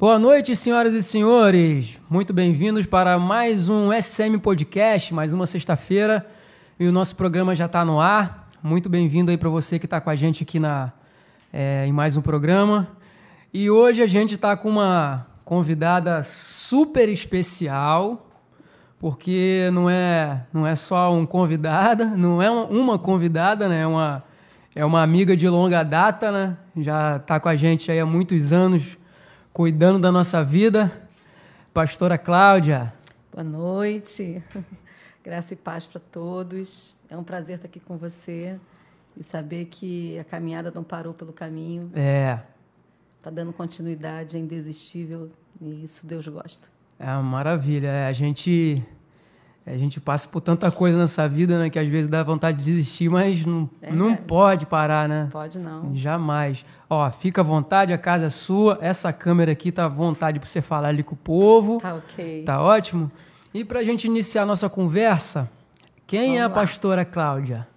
Boa noite, senhoras e senhores. Muito bem-vindos para mais um SM Podcast, mais uma sexta-feira. E o nosso programa já está no ar. Muito bem-vindo aí para você que está com a gente aqui na, é, em mais um programa. E hoje a gente está com uma convidada super especial, porque não é, não é só um convidada, não é uma convidada, né? É uma, é uma amiga de longa data, né? Já está com a gente aí há muitos anos cuidando da nossa vida. Pastora Cláudia. Boa noite. Graça e paz para todos. É um prazer estar aqui com você e saber que a caminhada não parou pelo caminho. É. Está dando continuidade, é indesistível e isso Deus gosta. É uma maravilha. A gente a gente passa por tanta coisa nessa vida, né, que às vezes dá vontade de desistir, mas não, é, não pode parar, né? Pode não. Jamais. Ó, fica à vontade, a casa é sua. Essa câmera aqui tá à vontade para você falar ali com o povo. Tá ok. Tá ótimo. E para a gente iniciar a nossa conversa, quem Vamos é a lá. pastora Cláudia?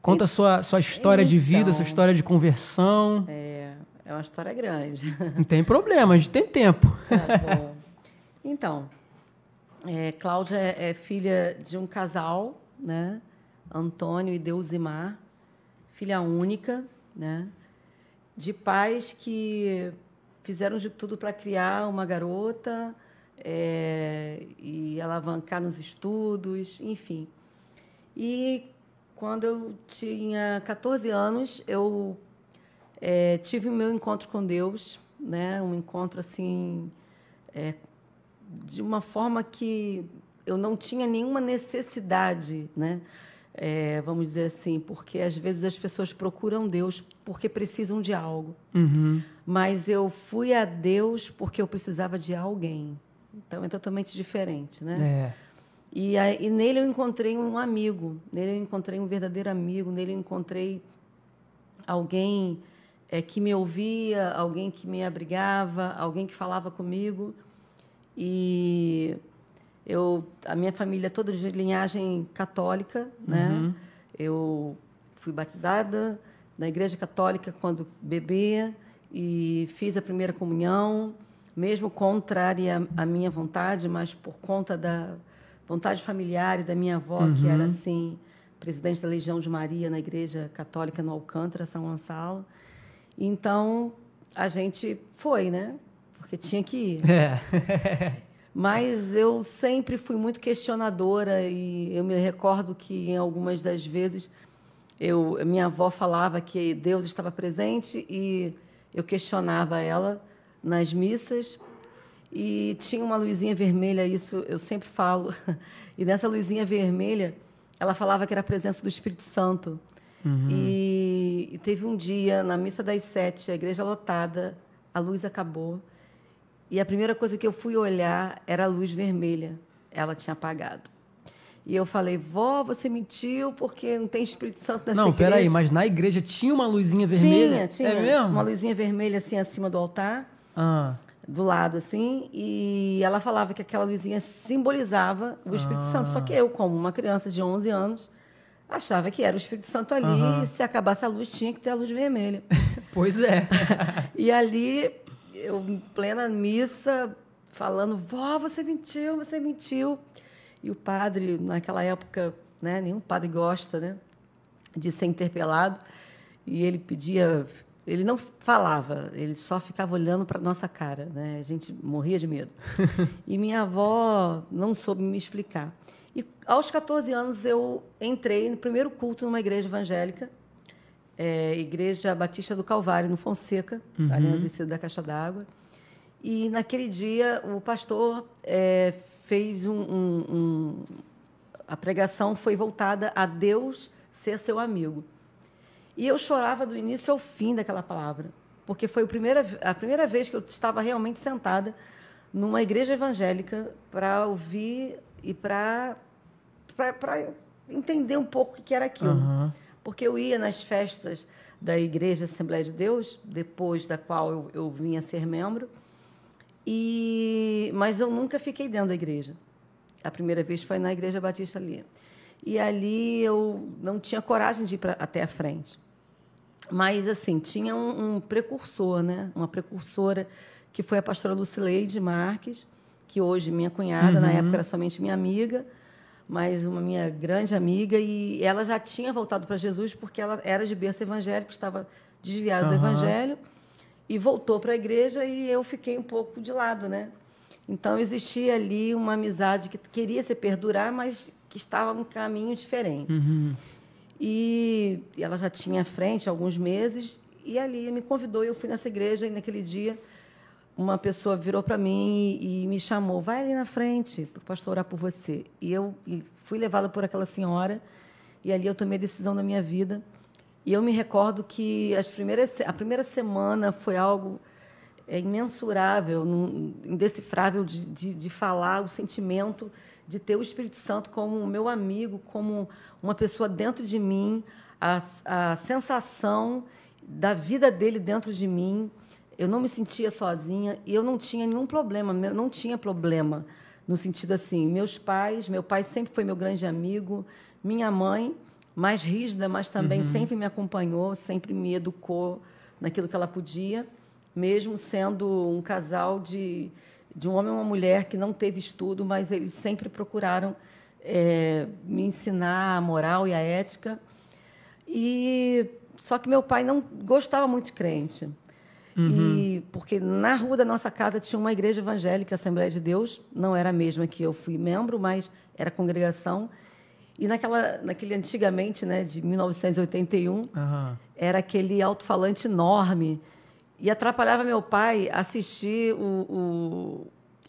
Conta a sua, sua história então, de vida, sua história de conversão. É, é uma história grande. Não tem problema, a gente tem tempo. Tá bom. Então, é, Cláudia é, é, filha de um casal, né? Antônio e Deusimar, filha única, né? De pais que fizeram de tudo para criar uma garota é, e alavancar nos estudos, enfim. E quando eu tinha 14 anos, eu é, tive o meu encontro com Deus, né? Um encontro assim é, de uma forma que eu não tinha nenhuma necessidade, né? É, vamos dizer assim, porque às vezes as pessoas procuram Deus porque precisam de algo. Uhum. Mas eu fui a Deus porque eu precisava de alguém. Então é totalmente diferente, né? É. E, e nele eu encontrei um amigo, nele eu encontrei um verdadeiro amigo, nele eu encontrei alguém é, que me ouvia, alguém que me abrigava, alguém que falava comigo. E eu, a minha família é toda de linhagem católica, né? Uhum. Eu fui batizada na igreja católica quando bebê e fiz a primeira comunhão, mesmo contrária à minha vontade, mas por conta da vontade familiar e da minha avó, uhum. que era assim, presidente da Legião de Maria na igreja católica no Alcântara, São Gonçalo. Então, a gente foi, né? Porque tinha que ir. É. Mas eu sempre fui muito questionadora e eu me recordo que em algumas das vezes eu, minha avó falava que Deus estava presente e eu questionava ela nas missas e tinha uma luzinha vermelha, isso eu sempre falo. E nessa luzinha vermelha, ela falava que era a presença do Espírito Santo. Uhum. E, e teve um dia, na missa das sete, a igreja lotada, a luz acabou. E a primeira coisa que eu fui olhar era a luz vermelha. Ela tinha apagado. E eu falei, vó, você mentiu porque não tem Espírito Santo nessa não, igreja. Não, peraí, mas na igreja tinha uma luzinha vermelha? Tinha, tinha. É mesmo? Uma luzinha vermelha assim acima do altar. Ah. Do lado, assim. E ela falava que aquela luzinha simbolizava o Espírito ah. Santo. Só que eu, como uma criança de 11 anos, achava que era o Espírito Santo ali. E se acabasse a luz, tinha que ter a luz vermelha. pois é. e ali eu em plena missa, falando, vó, você mentiu, você mentiu. E o padre, naquela época, né, nenhum padre gosta né, de ser interpelado, e ele pedia, ele não falava, ele só ficava olhando para nossa cara, né? A gente morria de medo. e minha avó não soube me explicar. E aos 14 anos eu entrei no primeiro culto numa igreja evangélica é, Igreja Batista do Calvário, no Fonseca, uhum. ali na descida da Caixa d'Água. E naquele dia o pastor é, fez um, um, um, A pregação foi voltada a Deus ser seu amigo. E eu chorava do início ao fim daquela palavra, porque foi a primeira, a primeira vez que eu estava realmente sentada numa igreja evangélica para ouvir e para entender um pouco o que era aquilo. Uhum porque eu ia nas festas da Igreja Assembleia de Deus, depois da qual eu, eu vinha ser membro, e mas eu nunca fiquei dentro da igreja. A primeira vez foi na Igreja Batista ali. E ali eu não tinha coragem de ir pra, até a frente. Mas, assim, tinha um, um precursor, né? uma precursora que foi a pastora Lucileide Marques, que hoje minha cunhada, uhum. na época era somente minha amiga, mas uma minha grande amiga, e ela já tinha voltado para Jesus porque ela era de berço evangélico, estava desviada uhum. do evangelho, e voltou para a igreja e eu fiquei um pouco de lado, né? Então existia ali uma amizade que queria se perdurar, mas que estava um caminho diferente. Uhum. E ela já tinha à frente alguns meses e ali me convidou e eu fui nessa igreja e naquele dia uma pessoa virou para mim e, e, me chamou, vai ali na frente para o pastor orar por você. E eu e fui levada por aquela senhora e ali eu tomei a decisão da minha vida. E eu me recordo que as primeiras, a primeira semana foi algo é, imensurável, indecifrável de, de, de falar o sentimento de ter o Espírito Santo como meu amigo, como uma pessoa dentro de mim, a, a sensação da vida dele dentro de mim. Eu não me sentia sozinha e eu não tinha nenhum problema, não tinha problema no sentido assim, meus pais, meu pai sempre foi meu grande amigo, minha mãe, mais rígida, mas também uhum. sempre me acompanhou, sempre me educou naquilo que ela podia, mesmo sendo um casal de de um homem e uma mulher que não teve estudo, mas eles sempre procuraram é, me ensinar a moral e a ética. E só que meu pai não gostava muito de crente. Uhum. E porque na rua da nossa casa tinha uma igreja evangélica, Assembleia de Deus, não era a mesma que eu fui membro, mas era congregação. E naquela, naquele antigamente, né, de 1981, uhum. era aquele alto-falante enorme e atrapalhava meu pai assistir o, o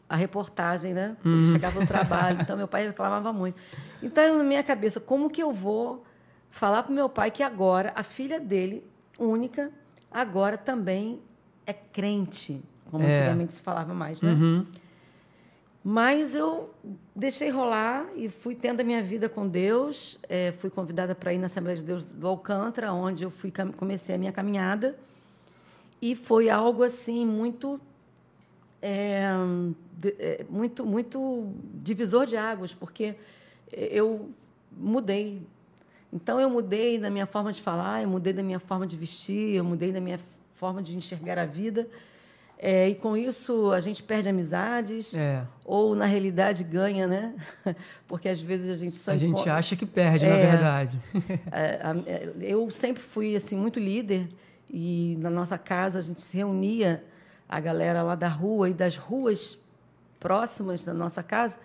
a reportagem, né? Ele uhum. chegava no trabalho, então meu pai reclamava muito. Então, na minha cabeça, como que eu vou falar para meu pai que agora a filha dele, única, agora também é crente, como é. antigamente se falava mais, né? Uhum. Mas eu deixei rolar e fui tendo a minha vida com Deus. É, fui convidada para ir na Assembleia de Deus do Alcântara, onde eu fui comecei a minha caminhada. E foi algo assim muito é, é, muito muito divisor de águas, porque eu mudei. Então eu mudei na minha forma de falar, eu mudei na minha forma de vestir, eu mudei na minha forma de enxergar a vida. É, e com isso a gente perde amizades, é. ou na realidade ganha, né? Porque às vezes a gente só. A gente acha que perde, é, na verdade. É, é, eu sempre fui assim muito líder e na nossa casa a gente se reunia, a galera lá da rua e das ruas próximas da nossa casa,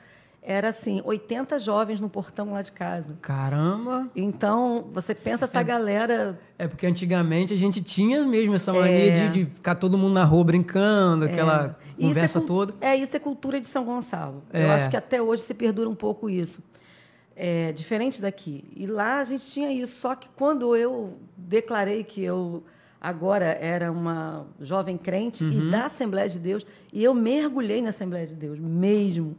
era assim, 80 jovens no portão lá de casa. Caramba! Então, você pensa essa é, galera. É porque antigamente a gente tinha mesmo essa mania é, de, de, ficar todo mundo na rua brincando, é. aquela conversa é, toda. É, isso é cultura de São Gonçalo. Eu é. acho que até hoje se perdura um pouco isso. É diferente daqui. E lá a gente tinha isso. Só que quando eu declarei que eu agora era uma jovem crente uhum. e da Assembleia de Deus, e eu mergulhei na Assembleia de Deus, mesmo.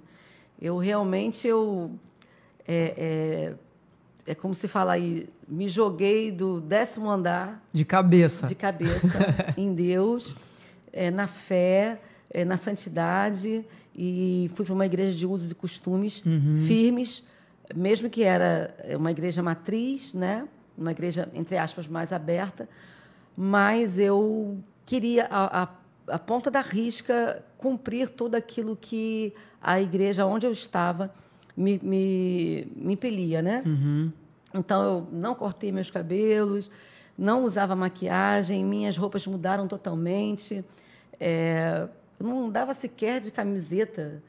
Eu realmente, eu... É, é, é como se fala aí, me joguei do décimo andar... De cabeça. De cabeça, em Deus, é, na fé, é, na santidade, e fui para uma igreja de usos e costumes uhum. firmes, mesmo que era uma igreja matriz, né? uma igreja, entre aspas, mais aberta, mas eu queria, a, a, a ponta da risca, cumprir tudo aquilo que a igreja onde eu estava me, me, me impelia, né? Uhum. Então, eu não cortei meus cabelos, não usava maquiagem, minhas roupas mudaram totalmente. É, não dava sequer de camiseta,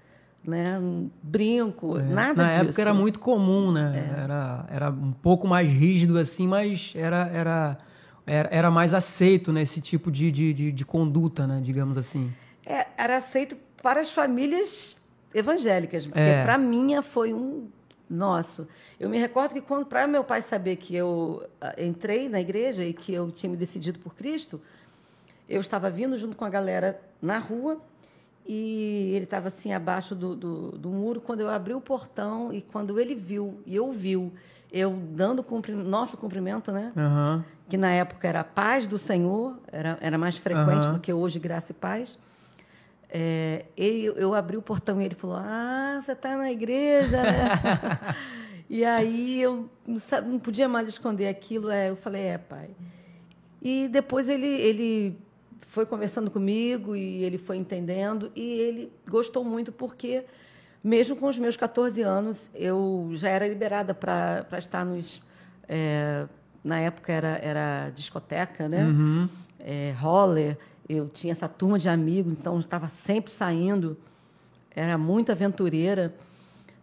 né? Um brinco, é. nada Na disso. Na época era muito comum, né? É. Era, era um pouco mais rígido assim, mas era, era era, era mais aceito nesse né, tipo de, de, de, de, conduta, né, digamos assim. É, era aceito para as famílias evangélicas, porque é. para minha foi um nosso. Eu me recordo que quando para meu pai saber que eu ah, entrei na igreja e que eu tinha me decidido por Cristo, eu estava vindo junto com a galera na rua e ele estava assim abaixo do, do, do, muro quando eu abri o portão e quando ele viu e ouviu eu dando cumpri nosso cumprimento, né? Uhum. Que na época era paz do Senhor, era, era mais frequente uhum. do que hoje, graça e paz. É, ele, eu abri o portão e ele falou: Ah, você está na igreja, né? e aí eu não, não, podia mais esconder aquilo. É, eu falei: É, pai. E depois ele, ele foi conversando comigo e ele foi entendendo e ele gostou muito porque mesmo com os meus 14 anos eu já era liberada para estar nos é, na época era, era discoteca, né? Uhum. É, roller. Eu tinha essa turma de amigos, então estava sempre saindo. Era muito aventureira,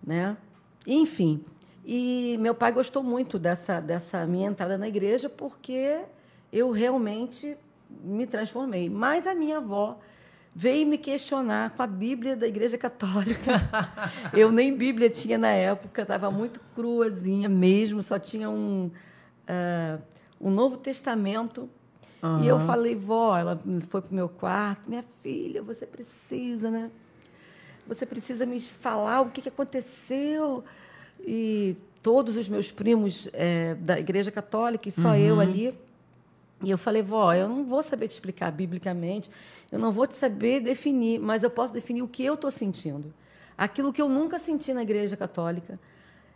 né? Enfim. E meu pai gostou muito dessa, dessa minha entrada na igreja porque eu realmente me transformei. Mas a minha avó veio me questionar com a Bíblia da Igreja Católica. eu nem Bíblia tinha na época, estava muito cruazinha mesmo, só tinha um, uh, um Novo Testamento. Uhum. E eu falei, vó, ela foi para o meu quarto, minha filha, você precisa, né? Você precisa me falar o que, que aconteceu. E todos os meus primos é, da Igreja Católica, e só uhum. eu ali. E eu falei, vó, eu não vou saber te explicar biblicamente, eu não vou te saber definir, mas eu posso definir o que eu estou sentindo. Aquilo que eu nunca senti na Igreja Católica,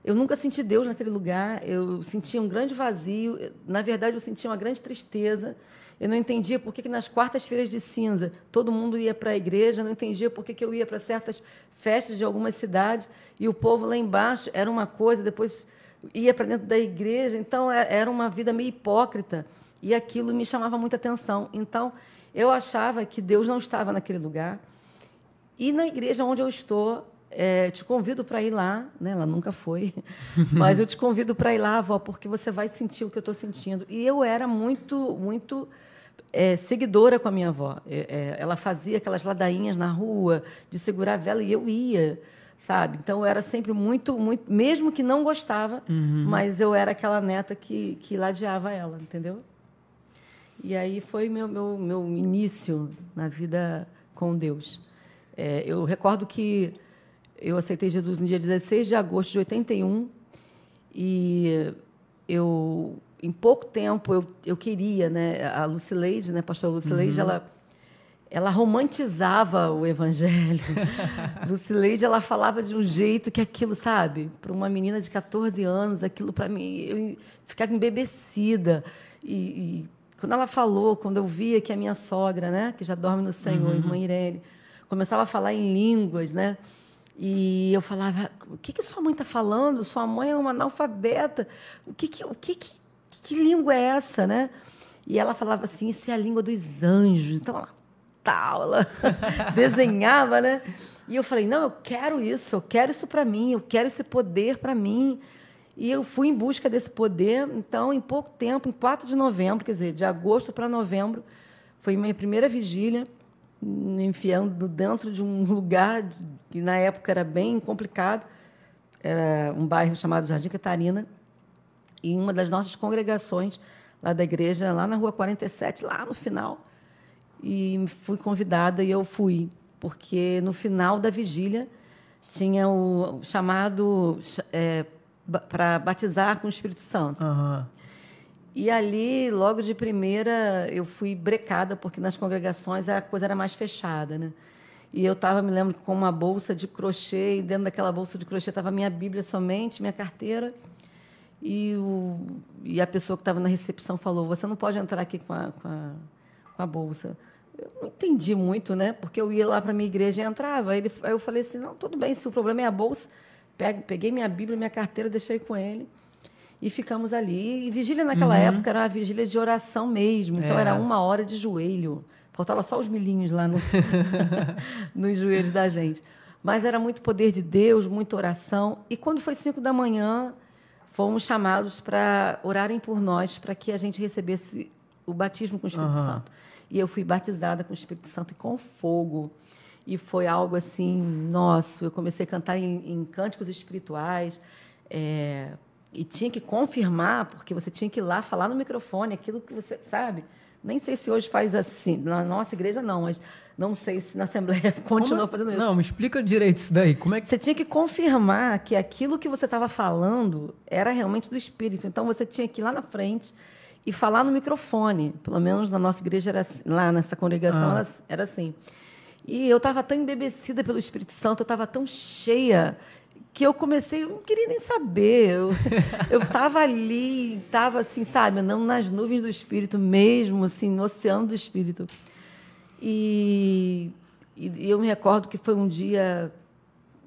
eu nunca senti Deus naquele lugar, eu sentia um grande vazio, na verdade, eu sentia uma grande tristeza. Eu não entendia por que, que nas quartas-feiras de cinza todo mundo ia para a igreja, eu não entendia por que, que eu ia para certas festas de algumas cidades e o povo lá embaixo era uma coisa, depois ia para dentro da igreja. Então, é, era uma vida meio hipócrita e aquilo me chamava muita atenção. Então, eu achava que Deus não estava naquele lugar. E na igreja onde eu estou, é, te convido para ir lá, né? Ela nunca foi, mas eu te convido para ir lá, avó, porque você vai sentir o que eu estou sentindo. E eu era muito, muito é, seguidora com a minha avó. É, é, ela fazia aquelas ladainhas na rua de segurar a vela e eu ia, sabe? Então eu era sempre muito, muito, mesmo que não gostava, uhum. mas eu era aquela neta que, que ladeava ela, entendeu? E aí foi meu, meu, meu início na vida com Deus. É, eu recordo que eu aceitei Jesus no dia 16 de agosto de 81 e eu em pouco tempo eu, eu queria, né, a Lucileide, né, a pastora Lucileide, uhum. ela ela romantizava o evangelho. Lucileide, ela falava de um jeito que aquilo, sabe, para uma menina de 14 anos, aquilo para mim, eu ficava embebecida. E, e, quando ela falou, quando eu via que a minha sogra, né, que já dorme no Senhor, uhum. irmã Irene, começava a falar em línguas, né? E eu falava, o que, que sua mãe está falando? Sua mãe é uma analfabeta. O que, que, o que, que, que língua é essa, né? E ela falava assim, isso é a língua dos anjos. Então, ela, tal, ela desenhava, né? E eu falei, não, eu quero isso, eu quero isso para mim, eu quero esse poder para mim. E eu fui em busca desse poder. Então, em pouco tempo, em 4 de novembro, quer dizer, de agosto para novembro, foi minha primeira vigília enfiando dentro de um lugar que na época era bem complicado. Era um bairro chamado Jardim Catarina. E uma das nossas congregações lá da igreja, lá na rua 47, lá no final. E fui convidada e eu fui, porque no final da vigília tinha o chamado é, para batizar com o Espírito Santo. Uhum. E ali, logo de primeira, eu fui brecada, porque nas congregações a coisa era mais fechada, né? E eu estava, me lembro, com uma bolsa de crochê, e dentro daquela bolsa de crochê estava minha Bíblia somente, minha carteira. E, o, e a pessoa que estava na recepção falou: Você não pode entrar aqui com a, com a, com a bolsa. Eu não entendi muito, né? Porque eu ia lá para a minha igreja e entrava. Ele, aí eu falei assim: Não, tudo bem, se o problema é a bolsa, peguei minha Bíblia, minha carteira, deixei com ele e ficamos ali. E vigília naquela uhum. época era uma vigília de oração mesmo. Então é. era uma hora de joelho. Faltava só os milhinhos lá no, nos joelhos da gente. Mas era muito poder de Deus, muita oração. E quando foi cinco da manhã, fomos chamados para orarem por nós, para que a gente recebesse o batismo com o Espírito uhum. Santo. E eu fui batizada com o Espírito Santo e com fogo. E foi algo assim, nosso. Eu comecei a cantar em, em cânticos espirituais. É, e tinha que confirmar, porque você tinha que ir lá falar no microfone aquilo que você sabe. Nem sei se hoje faz assim. Na nossa igreja, não, mas não sei se na Assembleia continua fazendo isso. Não, me explica direito isso daí. Como é que... Você tinha que confirmar que aquilo que você estava falando era realmente do Espírito. Então você tinha que ir lá na frente e falar no microfone. Pelo menos na nossa igreja, era assim, lá nessa congregação, ah. era assim. E eu estava tão embebecida pelo Espírito Santo, eu estava tão cheia que eu comecei, eu não queria nem saber. Eu estava ali, estava assim, sabe, andando nas nuvens do Espírito mesmo, assim, no oceano do Espírito. E, e eu me recordo que foi um dia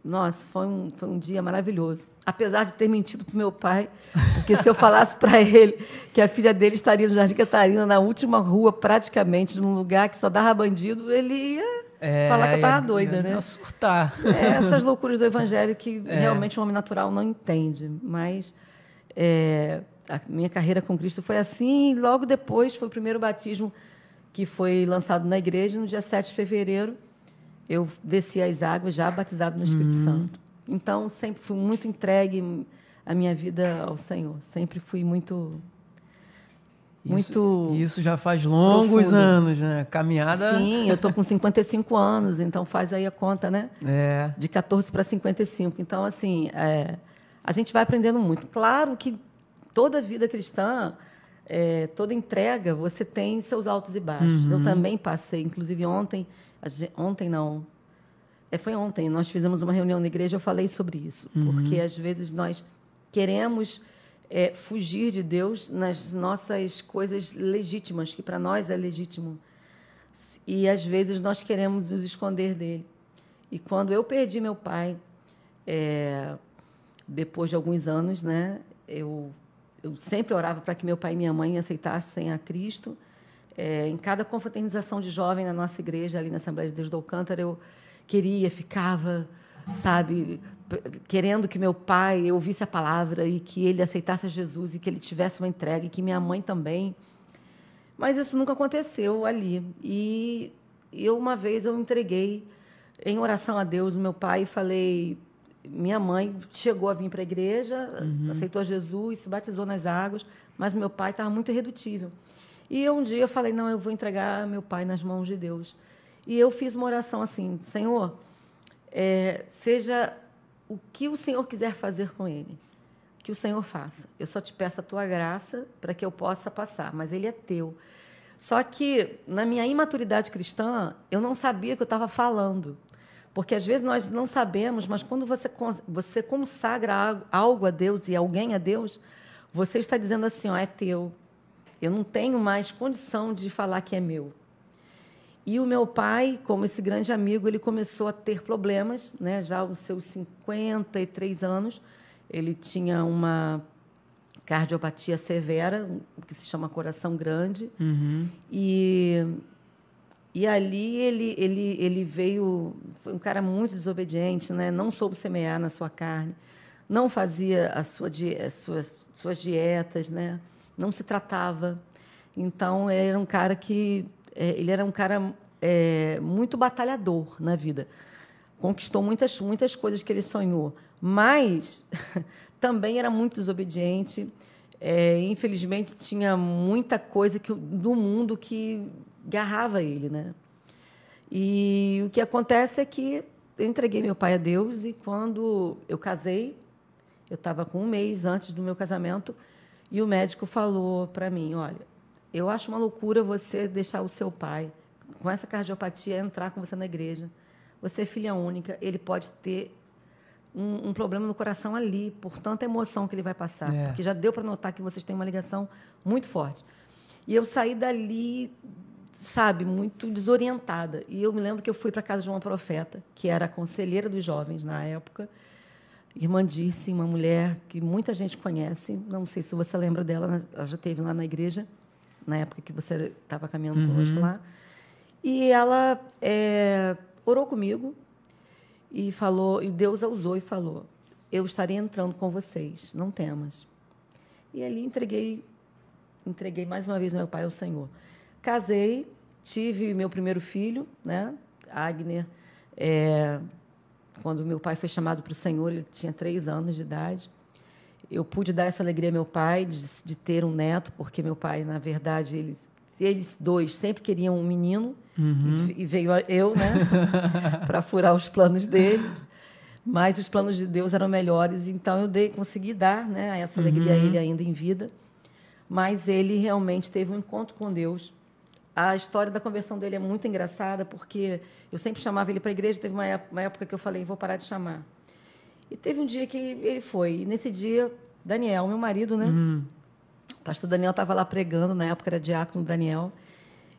nossa, foi um, foi um dia maravilhoso. Apesar de ter mentido para meu pai, porque se eu falasse para ele que a filha dele estaria no Jardim Catarina, na última rua, praticamente, num lugar que só dava bandido, ele ia é, falar que eu estava doida, né? surtar. É, essas loucuras do evangelho que é. realmente o homem natural não entende. Mas é, a minha carreira com Cristo foi assim, logo depois foi o primeiro batismo que foi lançado na igreja, no dia 7 de fevereiro eu desci as águas já batizado no Espírito uhum. Santo. Então, sempre fui muito entregue a minha vida ao Senhor. Sempre fui muito. Muito. Isso, isso já faz longos profundo. anos, né? Caminhada. Sim, eu estou com 55 anos, então faz aí a conta, né? É. De 14 para 55. Então, assim, é, a gente vai aprendendo muito. Claro que toda vida cristã, é, toda entrega, você tem seus altos e baixos. Uhum. Eu também passei, inclusive ontem Gente, ontem não. É, foi ontem, nós fizemos uma reunião na igreja, eu falei sobre isso. Uhum. Porque às vezes nós queremos é, fugir de Deus nas nossas coisas legítimas, que para nós é legítimo. E às vezes nós queremos nos esconder dele. E quando eu perdi meu pai, é, depois de alguns anos, né, eu, eu sempre orava para que meu pai e minha mãe aceitassem a Cristo. É, em cada confraternização de jovem na nossa igreja, ali na Assembleia de Deus do Alcântara, eu queria, ficava, sabe, querendo que meu pai ouvisse a palavra e que ele aceitasse Jesus e que ele tivesse uma entrega e que minha mãe também. Mas isso nunca aconteceu ali. E eu uma vez eu entreguei em oração a Deus meu pai e falei, minha mãe chegou a vir para a igreja, uhum. aceitou Jesus, se batizou nas águas, mas meu pai estava muito irredutível. E um dia eu falei: não, eu vou entregar meu pai nas mãos de Deus. E eu fiz uma oração assim: Senhor, é, seja o que o Senhor quiser fazer com ele, que o Senhor faça. Eu só te peço a tua graça para que eu possa passar, mas ele é teu. Só que, na minha imaturidade cristã, eu não sabia que eu estava falando. Porque às vezes nós não sabemos, mas quando você, você consagra algo a Deus e alguém a Deus, você está dizendo assim: ó, é teu, eu não tenho mais condição de falar que é meu. E o meu pai, como esse grande amigo, ele começou a ter problemas, né? já aos seus 53 anos. Ele tinha uma cardiopatia severa, o que se chama coração grande. Uhum. E, e ali ele, ele, ele veio. Foi um cara muito desobediente, né? não soube semear na sua carne, não fazia a sua, as suas, suas dietas. Né? não se tratava. Então, era um cara que. É, ele era um cara é, muito batalhador na vida. Conquistou muitas, muitas coisas que ele sonhou, mas também era muito desobediente. É, infelizmente, tinha muita coisa que, do mundo que garrava ele. Né? E o que acontece é que eu entreguei meu pai a Deus e quando eu casei, eu estava com um mês antes do meu casamento, e o médico falou para mim: olha, eu acho uma loucura você deixar o seu pai com essa cardiopatia entrar com você na igreja. Você é filha única, ele pode ter um, um problema no coração ali, por tanta emoção que ele vai passar. É. Porque já deu para notar que vocês têm uma ligação muito forte. E eu saí dali, sabe, muito desorientada. E eu me lembro que eu fui para casa de uma profeta, que era a conselheira dos jovens na época, Irmã Dirce, uma mulher que muita gente conhece, não sei se você lembra dela, ela já esteve lá na igreja, na época que você estava caminhando uhum. conosco lá. E ela é, orou comigo e falou, e Deus a usou e falou: Eu estarei entrando com vocês, não temas. E ali entreguei, entreguei mais uma vez meu pai ao Senhor. Casei, tive meu primeiro filho, né? Agner. É, quando meu pai foi chamado para o Senhor, ele tinha três anos de idade. Eu pude dar essa alegria ao meu pai de, de ter um neto, porque meu pai, na verdade, eles, eles dois sempre queriam um menino, uhum. e, e, veio eu, né, para furar os planos deles. Mas os planos de Deus eram melhores, então eu dei, consegui dar né, essa alegria uhum. a ele ainda em vida. Mas ele realmente teve um encontro com Deus a história da conversão dele é muito engraçada, porque eu sempre chamava ele para a igreja. Teve uma época, uma época, que eu falei, vou parar de chamar. E teve um dia que ele foi. E nesse dia, Daniel, meu marido, né? Uhum. O pastor Daniel estava lá pregando, na época era diácono Daniel.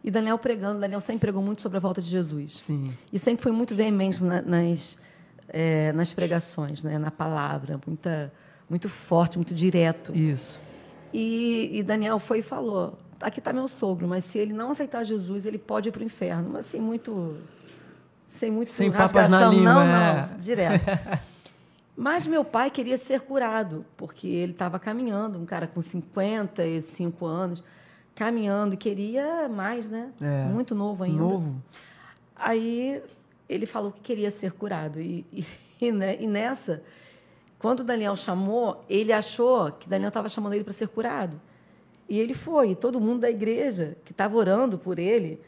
E Daniel pregando, Daniel sempre pregou muito sobre a volta de Jesus. Sim. E sempre foi muito veemente na, nas, é, nas pregações, né? na palavra, muita, muito forte, muito direto. Isso. E, e Daniel foi e falou: aqui está meu sogro, mas se ele não aceitar Jesus, ele pode ir para o inferno. Mas assim, muito. Sem muito Sem papas na língua, não, é. não, direto. Mas meu pai queria ser curado, porque ele estava caminhando, um cara com 55 anos, caminhando e queria mais, né? É. Muito novo ainda. Novo. Aí ele falou que queria ser curado. E, e, e, né, e nessa, quando o Daniel chamou, ele achou que Daniel estava chamando ele para ser curado. E ele foi. E todo mundo da igreja que estava orando por ele,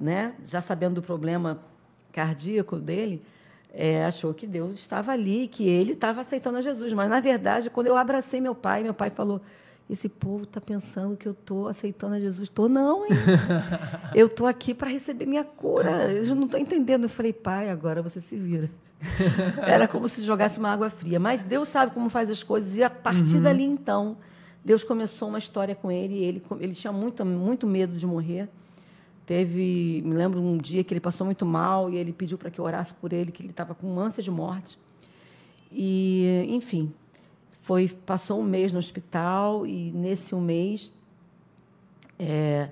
né, já sabendo do problema cardíaco dele, é, achou que Deus estava ali, que ele estava aceitando a Jesus. Mas, na verdade, quando eu abracei meu pai, meu pai falou: Esse povo está pensando que eu estou aceitando a Jesus. Estou, não, hein? eu estou aqui para receber minha cura. Eu não estou entendendo. Eu falei: Pai, agora você se vira. Era como se jogasse uma água fria. Mas Deus sabe como faz as coisas. E a partir uhum. dali, então, Deus começou uma história com ele. ele, ele tinha muito, muito medo de morrer. Teve, me lembro um dia que ele passou muito mal e ele pediu para que eu orasse por ele, que ele estava com ânsia de morte. E, enfim, foi passou um mês no hospital e nesse um mês é,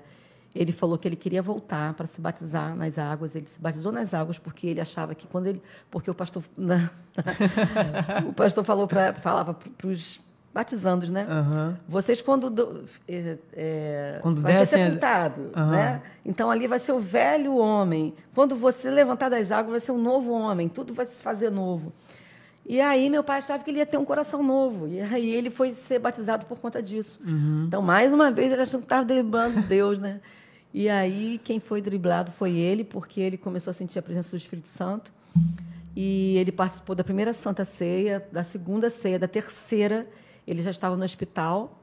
ele falou que ele queria voltar para se batizar nas águas. Ele se batizou nas águas porque ele achava que quando ele, porque o pastor, o pastor falou para falava para os batizando, né? Uhum. Vocês quando do, é, é, quando vai descem, ser sepultado, uhum. né? Então ali vai ser o velho homem. Quando você levantar das águas vai ser um novo homem. Tudo vai se fazer novo. E aí meu pai achava que ele ia ter um coração novo. E aí ele foi ser batizado por conta disso. Uhum. Então mais uma vez ele achou que estava driblando Deus, né? E aí quem foi driblado foi ele, porque ele começou a sentir a presença do Espírito Santo. E ele participou da primeira Santa Ceia, da segunda ceia, da terceira ele já estava no hospital,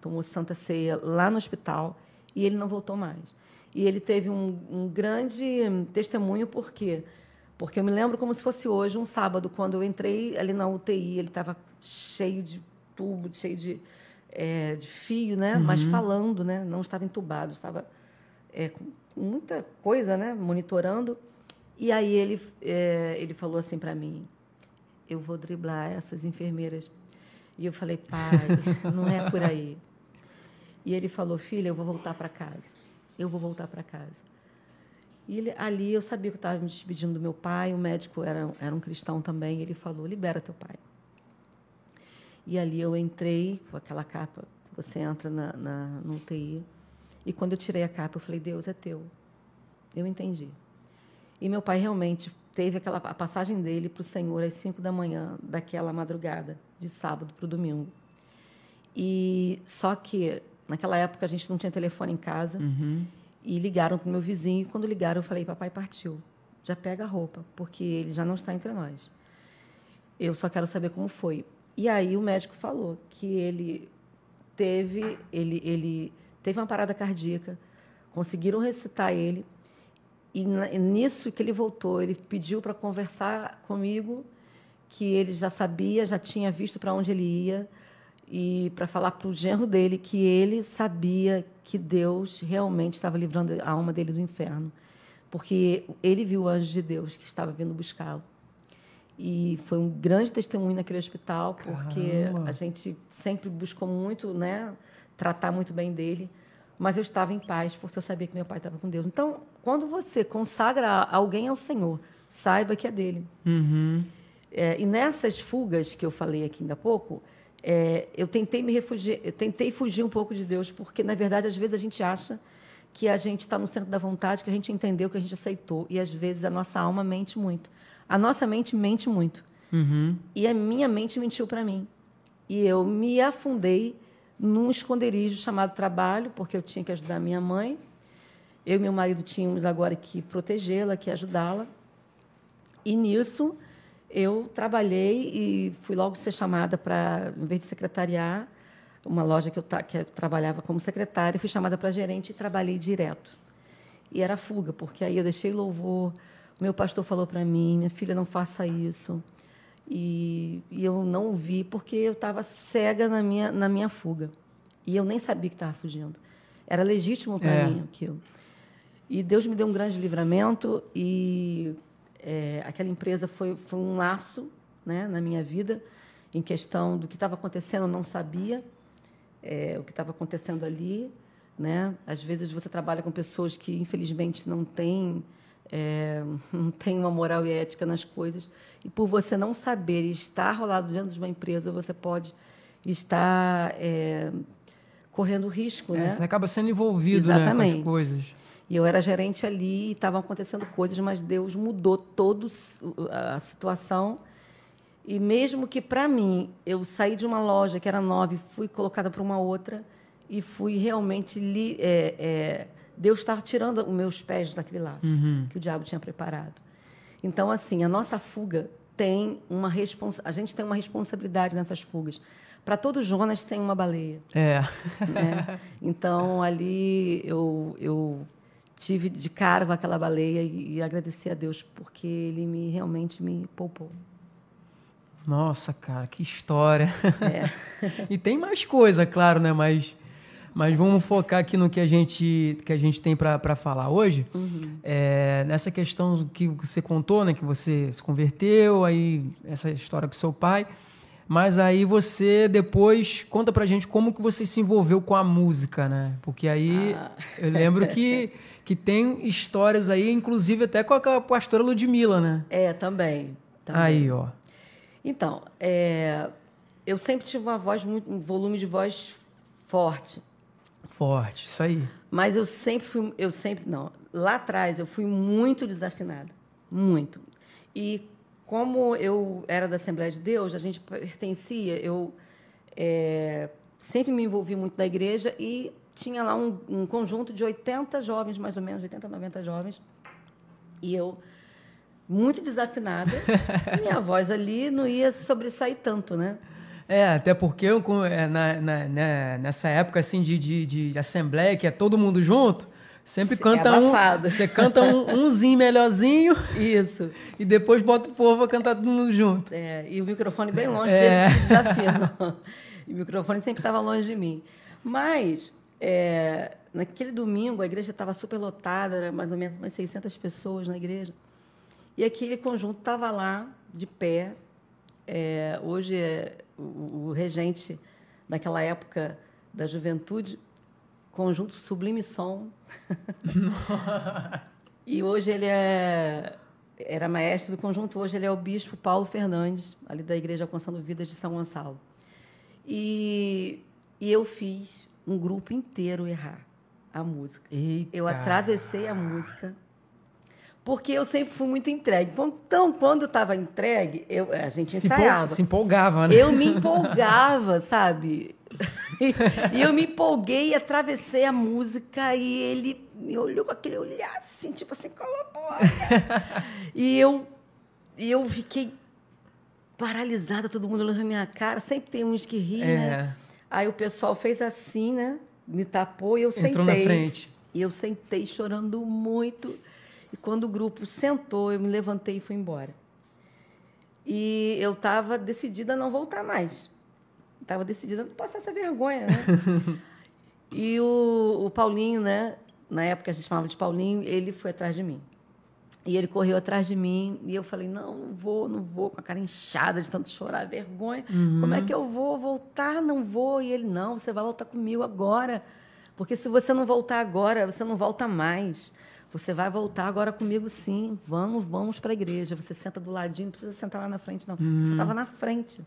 tomou Santa Ceia lá no hospital, e ele não voltou mais. E ele teve um, um grande testemunho, por quê? Porque eu me lembro como se fosse hoje, um sábado, quando eu entrei ali na UTI, ele estava cheio de tubo, cheio de, é, de fio, né? Uhum. mas falando, né? não estava entubado, estava é, com muita coisa, né? monitorando. E aí ele, é, ele falou assim para mim: eu vou driblar essas enfermeiras e eu falei, pai, não é por aí. E ele falou, filha, eu vou voltar para casa. Eu vou voltar para casa. E ele, ali eu sabia que eu estava me despedindo do meu pai, o médico era, era um cristão também. Ele falou, libera teu pai. E ali eu entrei com aquela capa, você entra na, na, no UTI. E quando eu tirei a capa, eu falei, Deus é teu. Eu entendi. E meu pai realmente teve aquela a passagem dele para o Senhor às cinco da manhã daquela madrugada de sábado para o domingo. E só que naquela época a gente não tinha telefone em casa uhum. e ligaram para o meu vizinho. E quando ligaram eu falei papai partiu, já pega a roupa porque ele já não está entre nós. Eu só quero saber como foi. E aí o médico falou que ele teve ele ele teve uma parada cardíaca, conseguiram recitar ele e nisso que ele voltou, ele pediu para conversar comigo, que ele já sabia, já tinha visto para onde ele ia, e para falar para o genro dele que ele sabia que Deus realmente estava livrando a alma dele do inferno, porque ele viu o anjo de Deus que estava vindo buscá-lo. E foi um grande testemunho naquele hospital, porque Caramba. a gente sempre buscou muito, né, tratar muito bem dele mas eu estava em paz porque eu sabia que meu pai estava com Deus. Então, quando você consagra alguém ao Senhor, saiba que é dele. Uhum. É, e nessas fugas que eu falei aqui ainda há pouco, é, eu tentei me refugiar, eu tentei fugir um pouco de Deus, porque na verdade às vezes a gente acha que a gente está no centro da vontade, que a gente entendeu, que a gente aceitou, e às vezes a nossa alma mente muito. A nossa mente mente muito. Uhum. E a minha mente mentiu para mim. E eu me afundei num esconderijo chamado trabalho, porque eu tinha que ajudar minha mãe. Eu e meu marido tínhamos agora que protegê-la, que ajudá-la. E nisso eu trabalhei e fui logo ser chamada para, em vez de secretariar, uma loja que eu, que eu trabalhava como secretária, fui chamada para gerente e trabalhei direto. E era fuga, porque aí eu deixei louvor. O meu pastor falou para mim: minha filha, não faça isso. E, e eu não ouvi porque eu estava cega na minha, na minha fuga. E eu nem sabia que estava fugindo. Era legítimo para É. mim aquilo. E Deus me deu um grande livramento e é, aquela empresa foi, foi um laço né, na minha vida, em questão do que estava acontecendo, eu não sabia é, o que estava acontecendo ali. Né? Às vezes você trabalha com pessoas que, infelizmente, não têm, é, não têm uma moral e ética nas coisas, e por você não saber estar rolado dentro de uma empresa, você pode estar é, correndo risco. É, né? Você acaba sendo envolvido né, com as coisas. E eu era gerente ali e estavam acontecendo coisas, mas Deus mudou toda a situação. E mesmo que para mim eu saí de uma loja que era nova e fui colocada para uma outra e fui realmente li, é, é, Deus estava tirando os meus pés daquele laço uhum. que o diabo tinha preparado. Então assim a nossa fuga tem uma responsa a gente tem uma responsabilidade nessas fugas. Para todo Jonas tem uma baleia. É. Né? Então ali eu, eu tive de cara com aquela baleia e, e agradeci a Deus porque ele me realmente me poupou. Nossa, cara, que história. É. e tem mais coisa, claro, né? Mas, mas vamos focar aqui no que a gente, que a gente tem para falar hoje. Uhum. É, nessa questão que você contou, né? Que você se converteu, aí essa história com seu pai. Mas aí você depois conta pra gente como que você se envolveu com a música, né? Porque aí ah. eu lembro que que tem histórias aí, inclusive até com a pastora Ludmilla, né? É, também. também. Aí, ó. Então, é, eu sempre tive uma voz, muito, um volume de voz forte. Forte, isso aí. Mas eu sempre fui, eu sempre, não, lá atrás eu fui muito desafinada. Muito. E como eu era da Assembleia de Deus, a gente pertencia, eu é, sempre me envolvi muito na igreja e tinha lá um, um conjunto de 80 jovens, mais ou menos, 80, 90 jovens. E eu, muito desafinada, minha voz ali não ia sobressair tanto, né? É, até porque eu, é, na, na, né, nessa época assim de, de, de, assembleia, que é todo mundo junto, sempre canta é um. Você canta um, umzinho melhorzinho. Isso. E depois bota o povo a cantar todo mundo junto. É, e o microfone bem longe é. desse desafio. e o microfone sempre estava longe de mim. Mas é, naquele domingo, a igreja estava super lotada, era mais ou menos umas 600 pessoas na igreja. E aquele conjunto estava lá, de pé. É, hoje, é, o, o, regente, naquela época da juventude, conjunto Sublime Som. e hoje ele é, era maestro do conjunto, hoje ele é o bispo Paulo Fernandes, ali da Igreja Alcançando Vidas de São Gonçalo. E, e eu fiz um grupo inteiro errar a música. Eita. Eu atravessei a música porque eu sempre fui muito entregue. Então, quando eu estava entregue, eu, a gente ensaiava. Se, empolgava, né? Eu me empolgava, sabe? E, eu me empolguei, atravessei a música e ele me olhou com aquele olhar assim, tipo assim, colabora. e eu, e eu fiquei paralisada, todo mundo olhando na minha cara. Sempre tem uns que riem, é. né? Aí o pessoal fez assim, né? Me tapou e eu Entrou sentei. Entrou na frente. E eu sentei chorando muito. E quando o grupo sentou, eu me levantei e fui embora. E eu estava decidida a não voltar mais. Estava decidida a não passar essa vergonha, né? e o, o Paulinho, né? Na época a gente chamava de Paulinho, ele foi atrás de mim. E ele correu atrás de mim e eu falei: não, não vou, não vou, com a cara inchada de tanto chorar, vergonha. Uhum. Como é que eu vou voltar? Não vou. E ele: não, você vai voltar comigo agora. Porque se você não voltar agora, você não volta mais. Você vai voltar agora comigo, sim. Vamos, vamos para a igreja. Você senta do ladinho, não precisa sentar lá na frente, não. Uhum. Você estava na frente.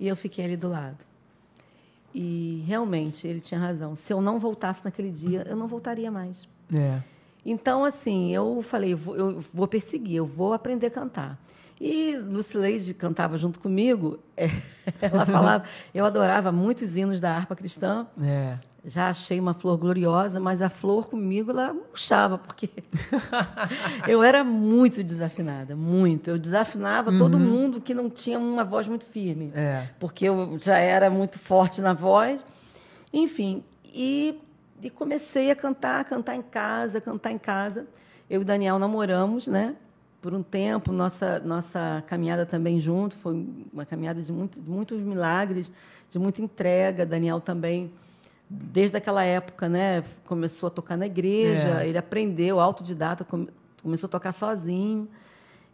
E eu fiquei ali do lado. E realmente ele tinha razão. Se eu não voltasse naquele dia, eu não voltaria mais. É. Então, assim, eu falei, eu vou, perseguir, eu vou aprender a cantar. E Lucileide cantava junto comigo. É, ela falava, eu adorava muitos hinos da harpa cristã. É. Já achei uma flor gloriosa, mas a flor comigo ela murchava, porque eu era muito desafinada, muito. Eu desafinava uhum. todo mundo que não tinha uma voz muito firme, é. porque eu já era muito forte na voz. Enfim, e e comecei a cantar, cantar em casa, cantar em casa. Eu e Daniel namoramos, né? Por um tempo, nossa nossa caminhada também junto foi uma caminhada de, muito, de muitos milagres, de muita entrega. Daniel também desde aquela época, né, começou a tocar na igreja, É. ele aprendeu, autodidata, come- começou a tocar sozinho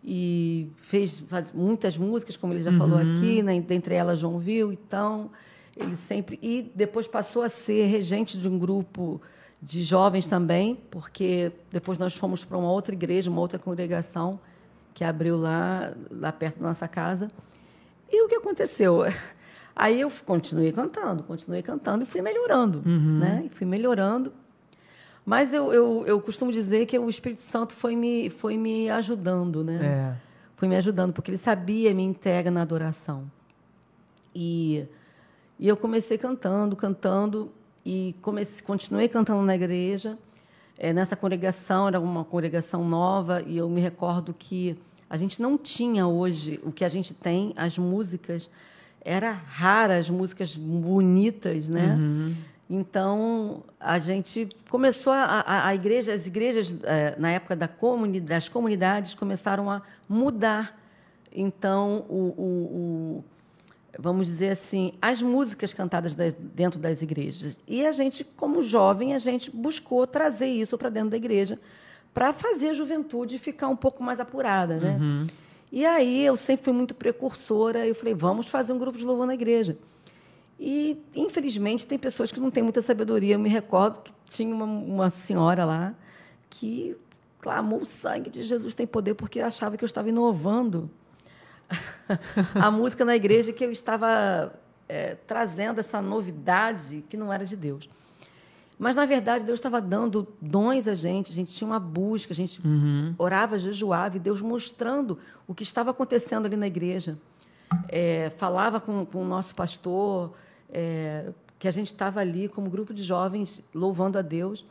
e fez faz muitas músicas, como ele já falou aqui, né, dentre elas João Viu, então ele sempre e depois passou a ser regente de um grupo de jovens também, porque depois nós fomos para uma outra igreja, uma outra congregação que abriu lá lá perto da nossa casa. E o que aconteceu? Aí eu continuei cantando, continuei cantando e fui melhorando, né? E fui melhorando. Mas eu, eu, eu costumo dizer que o Espírito Santo foi me, foi me ajudando, né? É. Foi me ajudando, porque ele sabia me entrega na adoração. E, e eu comecei cantando, cantando, e comecei, continuei cantando na igreja. Eh, nessa congregação, era uma congregação nova, e eu me recordo que a gente não tinha hoje o que a gente tem, as músicas. Era rara, as músicas bonitas, né? Então, a gente começou a, a, a igreja, as igrejas eh, na época da comuni, das comunidades começaram a mudar. Então, o, o- o- vamos dizer assim, as músicas cantadas da- dentro das igrejas. E a gente, como jovem, a gente buscou trazer isso para dentro da igreja para fazer a juventude ficar um pouco mais apurada, né? E aí eu sempre fui muito precursora, eu falei, vamos fazer um grupo de louvor na igreja. E, infelizmente, tem pessoas que não têm muita sabedoria. Eu me recordo que tinha uma, uma senhora lá que clamou o sangue de Jesus tem poder porque achava que eu estava inovando a música na igreja, que eu estava eh, trazendo essa novidade que não era de Deus. Mas, na verdade, Deus estava dando dons a gente, a gente tinha uma busca, a gente orava, jejuava, e Deus mostrando o que estava acontecendo ali na igreja. É, falava com, com o nosso pastor, é, que a gente estava ali como grupo de jovens louvando a Deus.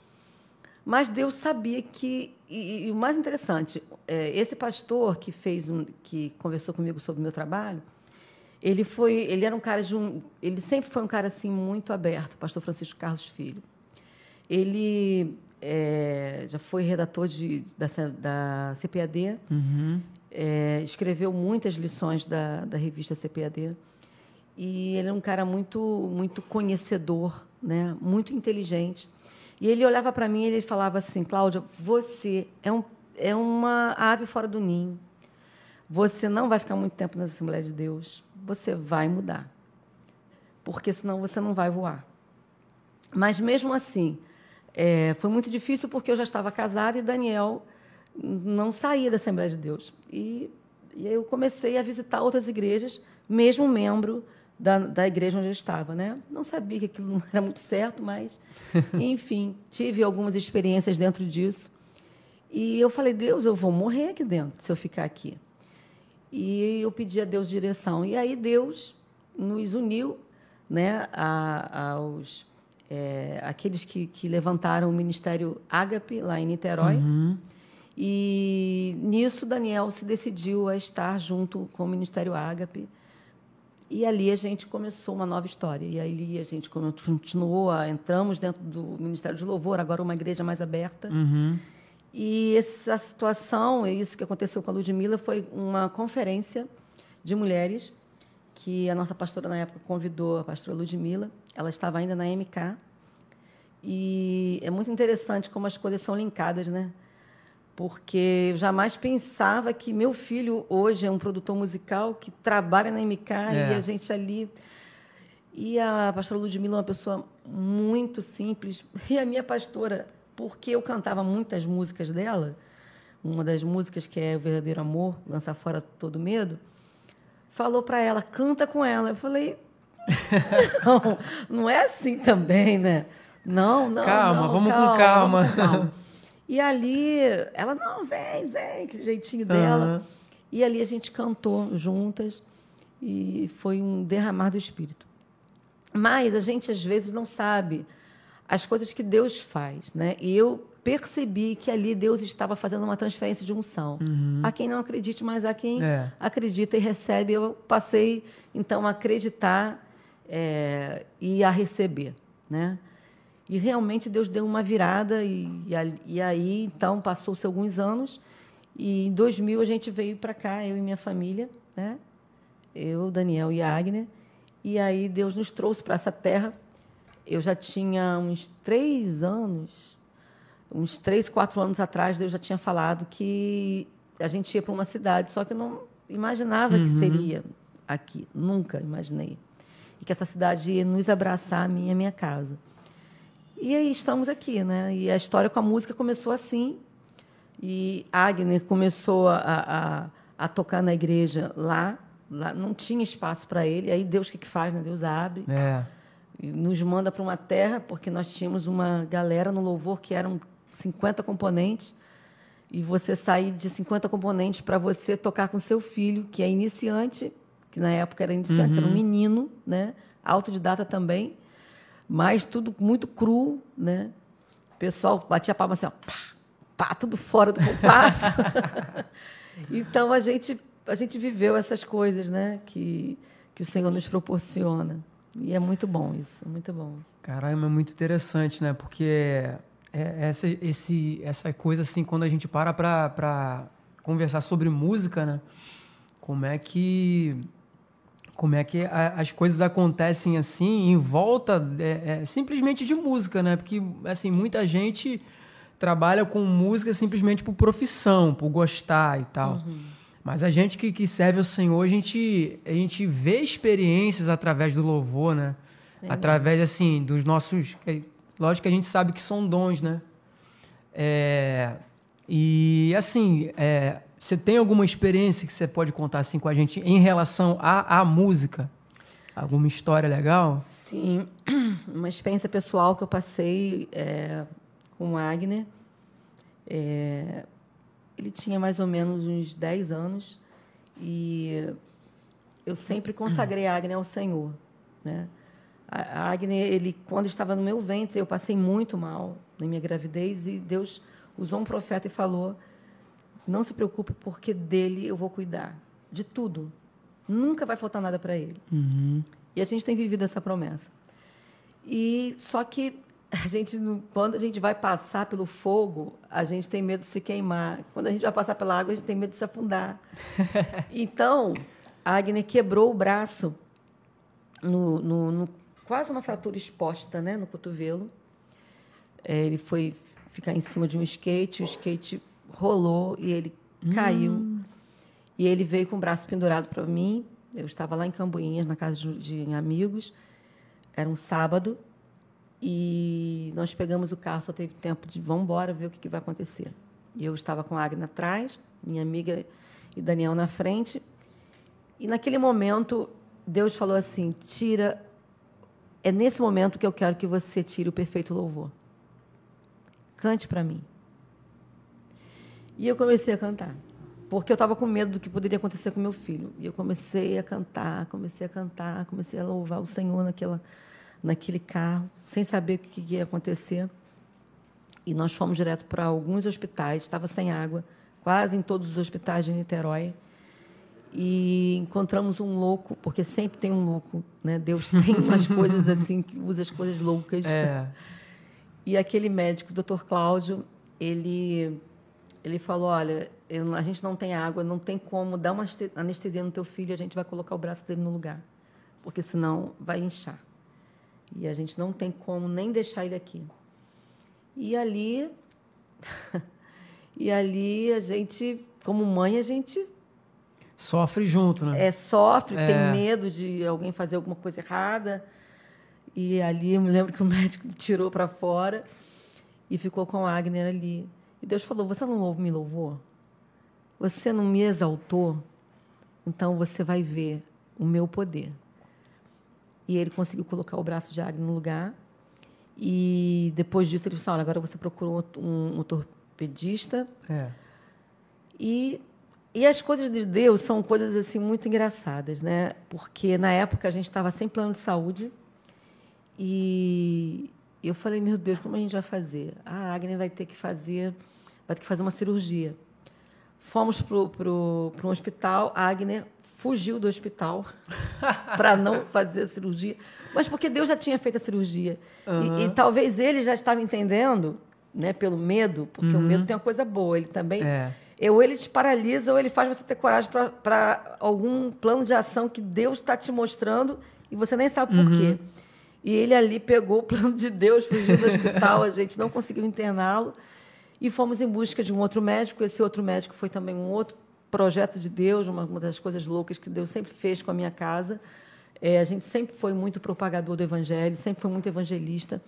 Mas Deus sabia que e, e o mais interessante, é, esse pastor que fez um, que conversou comigo sobre o meu trabalho, ele foi, ele era um cara de um, ele sempre foi um cara assim muito aberto, pastor Francisco Carlos Filho. Ele é, já foi redator de, da, da CPAD, é, escreveu muitas lições da, da revista CPAD. E ele é um cara muito, muito conhecedor, né? muito inteligente. E ele olhava para mim e ele falava assim: Cláudia, você é, um, é uma ave fora do ninho. Você não vai ficar muito tempo na Assembleia de Deus. Você vai mudar. Porque senão você não vai voar. Mas mesmo assim, é, foi muito difícil porque eu já estava casada e Daniel não saía da Assembleia de Deus. E, e aí eu comecei a visitar outras igrejas, mesmo membro da, da igreja onde eu estava. Né? Não sabia que aquilo não era muito certo, mas, enfim, tive algumas experiências dentro disso. E eu falei, Deus, eu vou morrer aqui dentro se eu ficar aqui. E eu pedi a Deus direção. E aí Deus nos uniu né, a, aos é, aqueles que, que levantaram o Ministério Ágape lá em Niterói. E nisso Daniel se decidiu a estar junto com o Ministério Ágape. E ali a gente começou uma nova história. E ali a gente continuou, a, entramos dentro do Ministério de Louvor, agora uma igreja mais aberta. E essa situação, isso que aconteceu com a Ludmilla, foi uma conferência de mulheres que a nossa pastora na época convidou a pastora Ludmilla. Ela estava ainda na MK. E é muito interessante como as coisas são linkadas, né? Porque eu jamais pensava que meu filho hoje é um produtor musical que trabalha na MK É. e a gente ali. E a pastora Ludmilla é uma pessoa muito simples. E a minha pastora, porque eu cantava muitas músicas dela, uma das músicas que é O Verdadeiro Amor, Lança Fora Todo Medo, falou para ela, canta com ela. Eu falei, não, não é assim também, né? Não, não. Calma, não, vamos com calma. vamos com calma. E ali, ela, não, vem, vem, aquele jeitinho dela. Aham. E ali a gente cantou juntas e foi um derramar do Espírito. Mas a gente, às vezes, não sabe as coisas que Deus faz, né? E eu percebi que ali Deus estava fazendo uma transferência de unção. Há quem não acredite, mas há quem É. acredita e recebe. Eu passei, então, a acreditar é, e a receber, né? E realmente Deus deu uma virada e, e, aí, então, passou-se alguns anos e em 2000 a gente veio para cá, eu e minha família, né? Eu, Daniel e a Agner. E aí Deus nos trouxe para essa terra eu já tinha uns três anos, uns três, quatro anos atrás, eu já tinha falado que a gente ia para uma cidade, só que eu não imaginava uhum. que seria aqui, nunca imaginei. E que essa cidade ia nos abraçar, a minha e a minha casa. E aí estamos aqui, né? E a história com a música começou assim. E Agner começou a, a, a tocar na igreja lá, lá não tinha espaço para ele. Aí Deus o que, que faz, né? Deus abre. É. Nos manda para uma terra, porque nós tínhamos uma galera no louvor que eram 50 componentes. E você sair de 50 componentes para você tocar com seu filho, que é iniciante, que na época era iniciante, uhum. era um uhum. menino, né? Autodidata também, mas tudo muito cru, né? O pessoal batia a palma assim, ó, pá, pá, tudo fora do compasso. então a gente a gente viveu essas coisas, né? Que que o Senhor nos proporciona. E é muito bom isso, é muito bom. Caramba, é muito interessante, né? Porque é, essa, esse, essa coisa assim, quando a gente para para conversar sobre música, né? Como é que como é que a, as coisas acontecem assim em volta é, é, simplesmente de música, né? Porque assim muita gente trabalha com música simplesmente por profissão, por gostar e tal. Uhum. Mas a gente que, que serve ao Senhor, a gente, a gente vê experiências através do louvor, né? Através, assim, dos nossos... Lógico que a gente sabe que são dons, né? É, e, assim, é, você tem alguma experiência que você pode contar, assim, com a gente em relação à, à música? Alguma história legal? Sim, uma experiência pessoal que eu passei é, com o Agner. É, ele tinha mais ou menos uns 10 anos e eu sempre consagrei Agner ao Senhor. Né? A Agner, ele, quando estava no meu ventre, eu passei muito mal na minha gravidez e Deus usou um profeta e falou: Não se preocupe, porque dele eu vou cuidar de tudo. Nunca vai faltar nada para ele. Uhum. E a gente tem vivido essa promessa. E só que a gente, quando a gente vai passar pelo fogo, a gente tem medo de se queimar. Quando a gente vai passar pela água, a gente tem medo de se afundar. então, a Agner quebrou o braço, no, no, no, quase uma fratura exposta né, no cotovelo. É, ele foi ficar em cima de um skate, o skate rolou e ele hum. caiu. E ele veio com o braço pendurado para mim. Eu estava lá em Cambuinhas, na casa de, de amigos. Era um sábado. E nós pegamos o carro, só teve tempo de vamos embora ver o que, que vai acontecer. E eu estava com a Agnes atrás, minha amiga e Daniel na frente. E naquele momento, Deus falou assim: tira. É nesse momento que eu quero que você tire o perfeito louvor. Cante para mim. E eu comecei a cantar, porque eu estava com medo do que poderia acontecer com meu filho. E eu comecei a cantar, comecei a cantar, comecei a louvar o Senhor naquela naquele carro, sem saber o que ia acontecer. E nós fomos direto para alguns hospitais, estava sem água, quase em todos os hospitais de Niterói. E encontramos um louco, porque sempre tem um louco, né? Deus tem umas coisas assim, que usa as coisas loucas. É. E aquele médico, o doutor Cláudio, ele, ele falou: Olha, eu, a gente não tem água, não tem como dar uma anestesia no teu filho, a gente vai colocar o braço dele no lugar, porque senão vai inchar. E a gente não tem como nem deixar ele aqui. E ali, e ali a gente, como mãe, a gente sofre junto, né? É, sofre, é. tem medo de alguém fazer alguma coisa errada. E ali eu me lembro que o médico tirou para fora e ficou com a Agner ali. E Deus falou: Você não me louvou? Você não me exaltou? Então você vai ver o meu poder. E ele conseguiu colocar o braço de Agnes no lugar. E depois disso ele disse, olha, agora você procura um, um ortopedista. É. E, e as coisas de Deus são coisas assim muito engraçadas, né? Porque na época a gente estava sem plano de saúde. E eu falei, meu Deus, como a gente vai fazer? A Agnes vai ter que fazer, vai ter que fazer uma cirurgia. Fomos para um hospital, a Agner fugiu do hospital para não fazer a cirurgia, mas porque Deus já tinha feito a cirurgia. Uhum. E, e, talvez ele já estava entendendo, né, pelo medo, porque uhum. o medo tem uma coisa boa, ele também. É. Ou ele te paralisa, ou ele faz você ter coragem para algum plano de ação que Deus está te mostrando e você nem sabe por uhum. quê. E ele ali pegou o plano de Deus, fugiu do hospital, a gente não conseguiu interná-lo. E fomos em busca de um outro médico. Esse outro médico foi também um outro projeto de Deus, uma, uma das coisas loucas que Deus sempre fez com a minha casa. É, a gente sempre foi muito propagador do evangelho, sempre foi muito evangelista.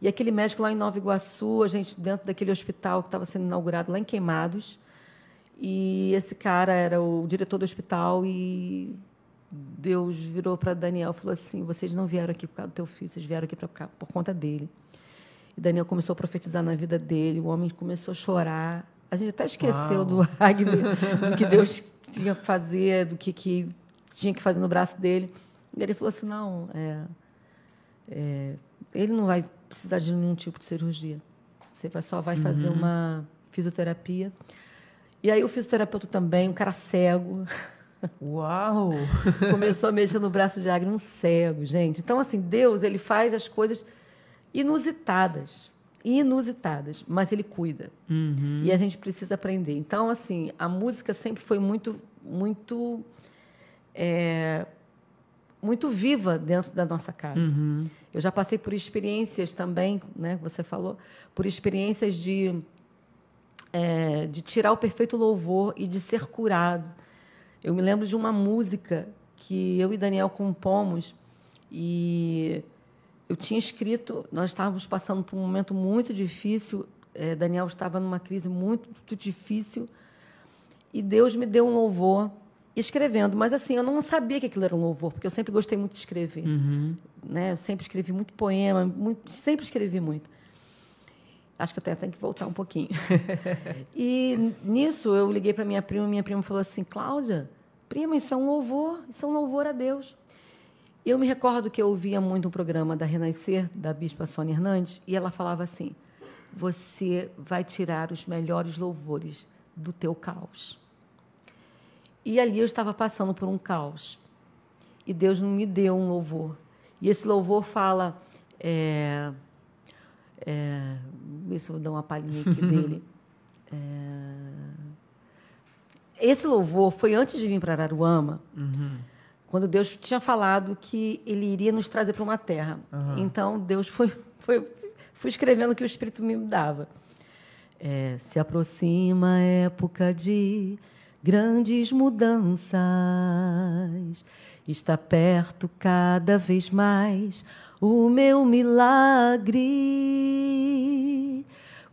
E aquele médico lá em Nova Iguaçu, a gente dentro daquele hospital que estava sendo inaugurado lá em Queimados, e esse cara era o diretor do hospital e Deus virou para Daniel e falou assim: "Vocês não vieram aqui por causa do teu filho, vocês vieram aqui por conta dele". E Daniel começou a profetizar na vida dele, o homem começou a chorar. A gente até esqueceu Uau. do Agner, do que Deus tinha que fazer, do que, que tinha que fazer no braço dele. E ele falou assim: não, é, é, ele não vai precisar de nenhum tipo de cirurgia. Você vai, só vai uhum. fazer uma fisioterapia. E aí o fisioterapeuta também, um cara cego. Uau! Começou a mexer no braço de Agner, um cego, gente. Então, assim, Deus, ele faz as coisas inusitadas. Inusitadas, mas ele cuida. Uhum. E a gente precisa aprender. Então, assim, a música sempre foi muito, muito é, muito viva dentro da nossa casa. Uhum. Eu já passei por experiências também, né? Você falou, por experiências de é, de tirar o perfeito louvor e de ser curado. Eu me lembro de uma música que eu e Daniel compomos e eu tinha escrito. Nós estávamos passando por um momento muito difícil. É, Daniel estava numa crise muito, muito difícil e Deus me deu um louvor escrevendo. Mas assim, eu não sabia que aquilo era um louvor, porque eu sempre gostei muito de escrever. Uhum. Né? Eu sempre escrevi muito poema, muito, sempre escrevi muito. Acho que eu até tenho que voltar um pouquinho. e nisso eu liguei para minha prima, minha prima falou assim: Cláudia, prima, isso é um louvor, isso é um louvor a Deus. Eu me recordo que eu ouvia muito um programa da Renascer, da Bispa Sônia Hernandes, e ela falava assim: Você vai tirar os melhores louvores do teu caos. E ali eu estava passando por um caos. E Deus não me deu um louvor. E esse louvor fala. É, é, isso vou dar uma palhinha aqui dele. É, esse louvor foi antes de vir para Araruama, uhum. Quando Deus tinha falado que Ele iria nos trazer para uma terra. Uhum. Então Deus foi, foi, fui escrevendo o que o Espírito me dava. É, se aproxima a época de grandes mudanças. Está perto cada vez mais o meu milagre.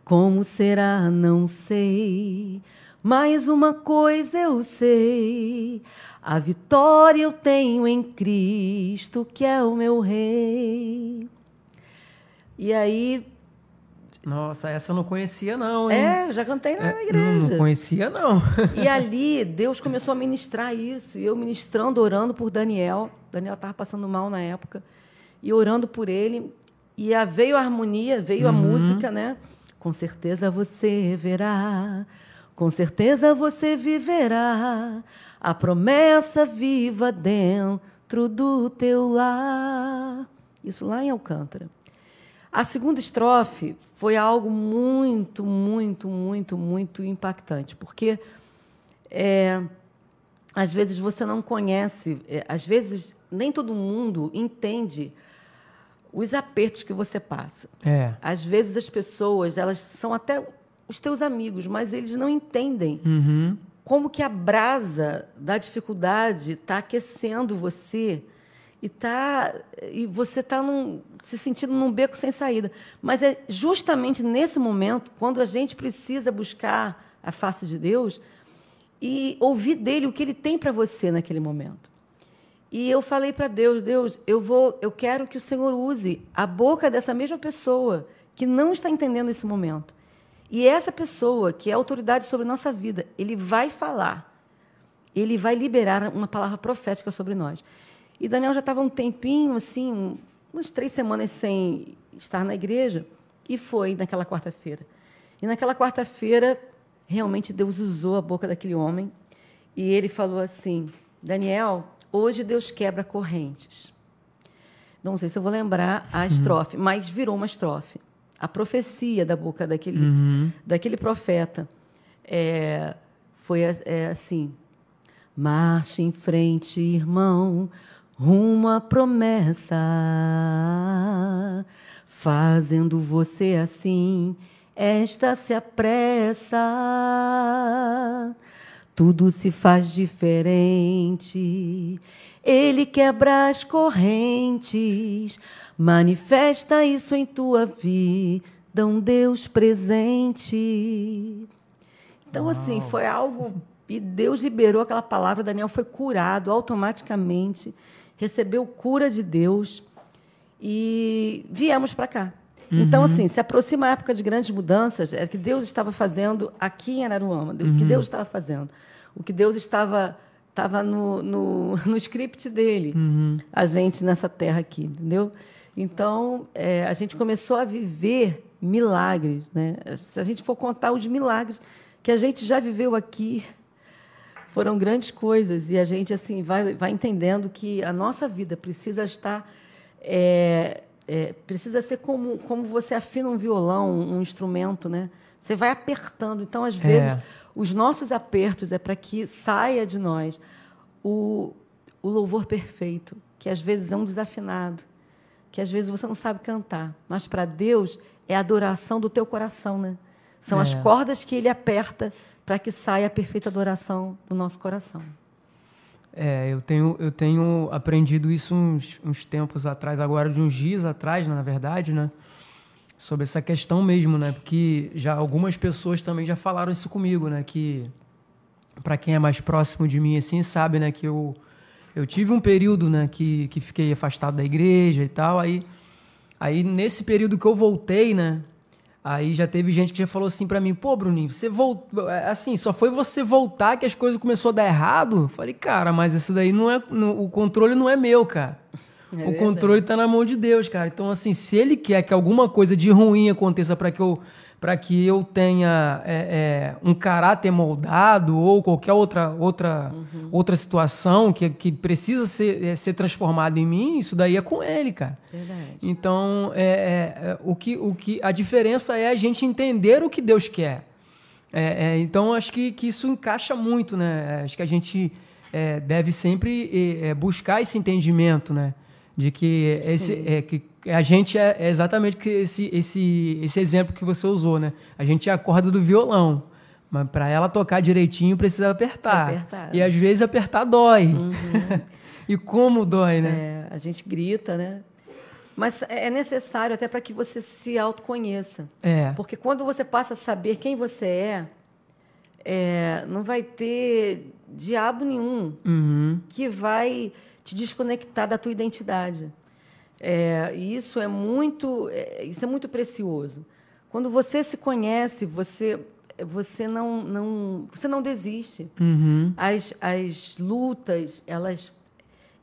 Como será, não sei. Mas uma coisa eu sei: a vitória eu tenho em Cristo, que é o meu Rei. E aí nossa, essa eu não conhecia, não, hein? É, eu já cantei na é, igreja. Não conhecia, não. E ali, Deus começou a ministrar isso. E eu ministrando, orando por Daniel. Daniel estava passando mal na época. E orando por ele. E a, veio a harmonia, veio uhum. a música, né? Com certeza você verá, com certeza você viverá a promessa viva dentro do teu lar. Isso lá em Alcântara. A segunda estrofe foi algo muito, muito, muito, muito impactante, porque é, às vezes você não conhece, é, às vezes nem todo mundo entende os apertos que você passa. É. Às vezes as pessoas, elas são até os teus amigos, mas eles não entendem uhum. como que a brasa da dificuldade está aquecendo você e tá e você está se sentindo num beco sem saída. Mas é justamente nesse momento, quando a gente precisa buscar a face de Deus e ouvir dele o que ele tem para você naquele momento. E eu falei para Deus, Deus, eu vou, eu quero que o Senhor use a boca dessa mesma pessoa que não está entendendo esse momento. E essa pessoa, que é autoridade sobre nossa vida, ele vai falar. Ele vai liberar uma palavra profética sobre nós. E Daniel já estava um tempinho, assim, umas três semanas sem estar na igreja, e foi naquela quarta-feira. E naquela quarta-feira, realmente Deus usou a boca daquele homem, e ele falou assim: Daniel, hoje Deus quebra correntes. Não sei se eu vou lembrar a uhum. estrofe, mas virou uma estrofe. A profecia da boca daquele, uhum. daquele profeta é, foi é, assim: marche em frente, irmão, uma promessa, fazendo você assim, esta se apressa. Tudo se faz diferente. Ele quebra as correntes, manifesta isso em tua vida, um Deus presente. Então, assim, foi algo. E Deus liberou aquela palavra, Daniel foi curado automaticamente recebeu cura de Deus e viemos para cá. Uhum. Então, assim, se aproxima a época de grandes mudanças, é que Deus estava fazendo aqui em Araruama, uhum. o que uhum. Deus estava fazendo, o que Deus estava estava no, no, no script dele, uhum. a gente nessa terra aqui, entendeu? Então, é, a gente começou a viver milagres, né? Se a gente for contar os milagres que a gente já viveu aqui, foram grandes coisas e a gente assim vai, vai entendendo que a nossa vida precisa estar é, é, precisa ser como, como você afina um violão, um instrumento, né? Você vai apertando. Então, às vezes, é. os nossos apertos é para que saia de nós o, o louvor perfeito, que às vezes é um desafinado, que às vezes você não sabe cantar, mas para Deus é a adoração do teu coração, né? São as é. cordas que Ele aperta para que saia a perfeita adoração do nosso coração. É, eu tenho, eu tenho aprendido isso uns, uns tempos atrás, agora de uns dias atrás, na verdade, né? Sobre essa questão mesmo, né? Porque já algumas pessoas também já falaram isso comigo, né? Que para quem é mais próximo de mim assim sabe, né? Que eu eu tive um período, né? Que que fiquei afastado da igreja e tal. Aí aí nesse período que eu voltei, né? Aí já teve gente que já falou assim para mim, pô, Bruninho, você voltou. É, assim, só foi você voltar que as coisas começou a dar errado? Falei, cara, mas isso daí não é. Não, o controle não é meu, cara. É o controle tá na mão de Deus, cara. Então, assim, se ele quer que alguma coisa de ruim aconteça para que eu para que eu tenha é, é, um caráter moldado ou qualquer outra, outra, uhum. outra situação que, que precisa ser, é, ser transformada em mim, isso daí é com ele, cara. Verdade. Então, é, é, é, o que, o que, a diferença é a gente entender o que Deus quer. então, acho que, que isso encaixa muito, né? Acho que a gente deve sempre buscar esse entendimento, né? De que, esse, que a gente é, é exatamente esse, esse, esse exemplo que você usou, né? A gente é a corda do violão. Mas para ela tocar direitinho precisa apertar. apertar. E às vezes apertar dói. Uhum. e como dói, né? É, a gente grita, né? Mas é necessário até para que você se autoconheça. É. Porque quando você passa a saber quem você é, é não vai ter diabo nenhum uhum. que vai te desconectar da tua identidade. É, e isso é muito, é, isso é muito precioso. Quando você se conhece, você você não, não você não desiste. Uhum. As, as lutas elas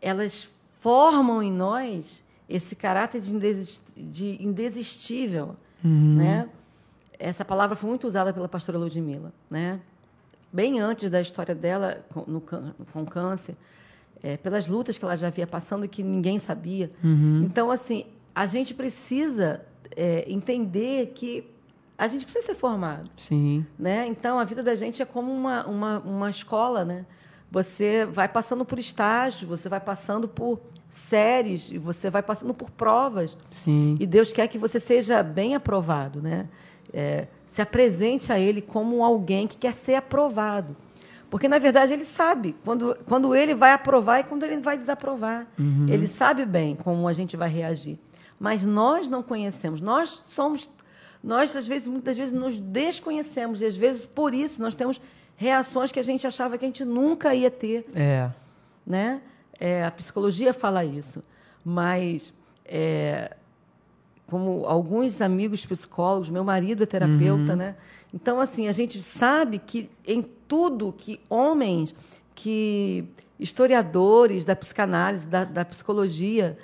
elas formam em nós esse caráter de, indesist, de indesistível, uhum. né? Essa palavra foi muito usada pela pastora Ludmilla, né? Bem antes da história dela com, no, com câncer, é, pelas lutas que ela já havia passando e que ninguém sabia. Uhum. Então, assim, a gente precisa é, entender que a gente precisa ser formado. Sim. Né? Então, a vida da gente é como uma, uma, uma escola, né? Você vai passando por estágios, você vai passando por séries, e você vai passando por provas. Sim. E Deus quer que você seja bem aprovado, né? É, se apresente a Ele como alguém que quer ser aprovado. Porque, na verdade, ele sabe quando, quando ele vai aprovar e quando ele vai desaprovar. Uhum. Ele sabe bem como a gente vai reagir. Mas nós não conhecemos. Nós somos. Nós, às vezes, muitas vezes, nos desconhecemos. E, às vezes, por isso, nós temos reações que a gente achava que a gente nunca ia ter. É. Né? É, a psicologia fala isso. Mas. É, como alguns amigos psicólogos, meu marido é terapeuta, uhum. né? Então, assim, a gente sabe que em tudo que homens, que historiadores da psicanálise, da, da psicologia,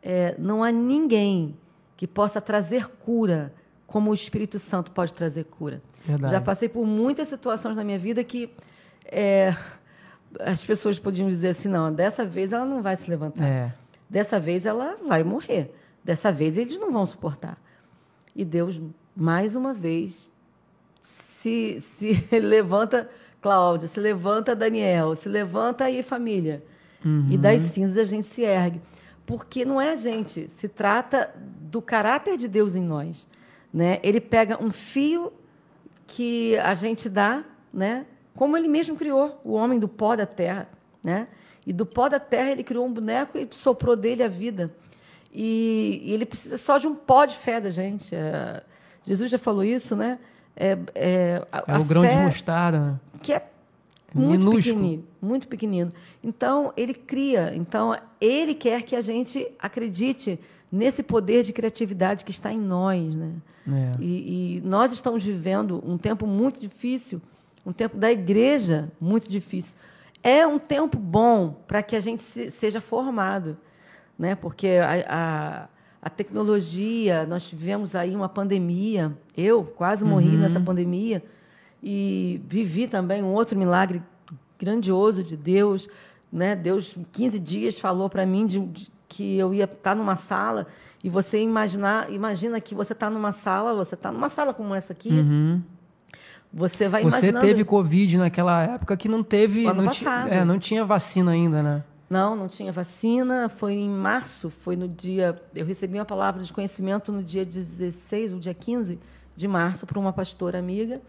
é, não há ninguém que possa trazer cura como o Espírito Santo pode trazer cura. Verdade. Já passei por muitas situações na minha vida que é, as pessoas podiam dizer assim: não, dessa vez ela não vai se levantar. É. Dessa vez ela vai morrer. Dessa vez eles não vão suportar. E Deus, mais uma vez, se, se levanta Cláudia, se levanta Daniel, se levanta aí família. Uhum. E das cinzas a gente se ergue. Porque não é a gente, se trata do caráter de Deus em nós. Né? Ele pega um fio que a gente dá, né? como ele mesmo criou o homem do pó da terra. Né? E do pó da terra ele criou um boneco e soprou dele a vida. E, e ele precisa só de um pó de fé da gente. É, Jesus já falou isso, né? É, é, a, é o grão de mostarda. Né? Que é muito Minúsculo. pequenino, muito pequenino. Então, ele cria. Então, ele quer que a gente acredite nesse poder de criatividade que está em nós. Né? É. E, e, nós estamos vivendo um tempo muito difícil, um tempo da igreja muito difícil. É um tempo bom para que a gente se, seja formado, né? porque a, a, tecnologia, nós tivemos aí uma pandemia, eu quase morri uhum. nessa pandemia, e vivi também um outro milagre grandioso de Deus. Né? Deus, 15 dias, falou para mim de, de, que eu ia estar tá numa sala e você imaginar, imagina que você está numa sala, você está numa sala como essa aqui. Uhum. Você vai Você imaginando... teve Covid naquela época que não teve. Não, passado. é, não tinha vacina ainda, né? Não, não tinha vacina. Foi em março, foi no dia. Eu recebi uma palavra de conhecimento no dia 16, ou dia 15 de março, por uma pastora amiga.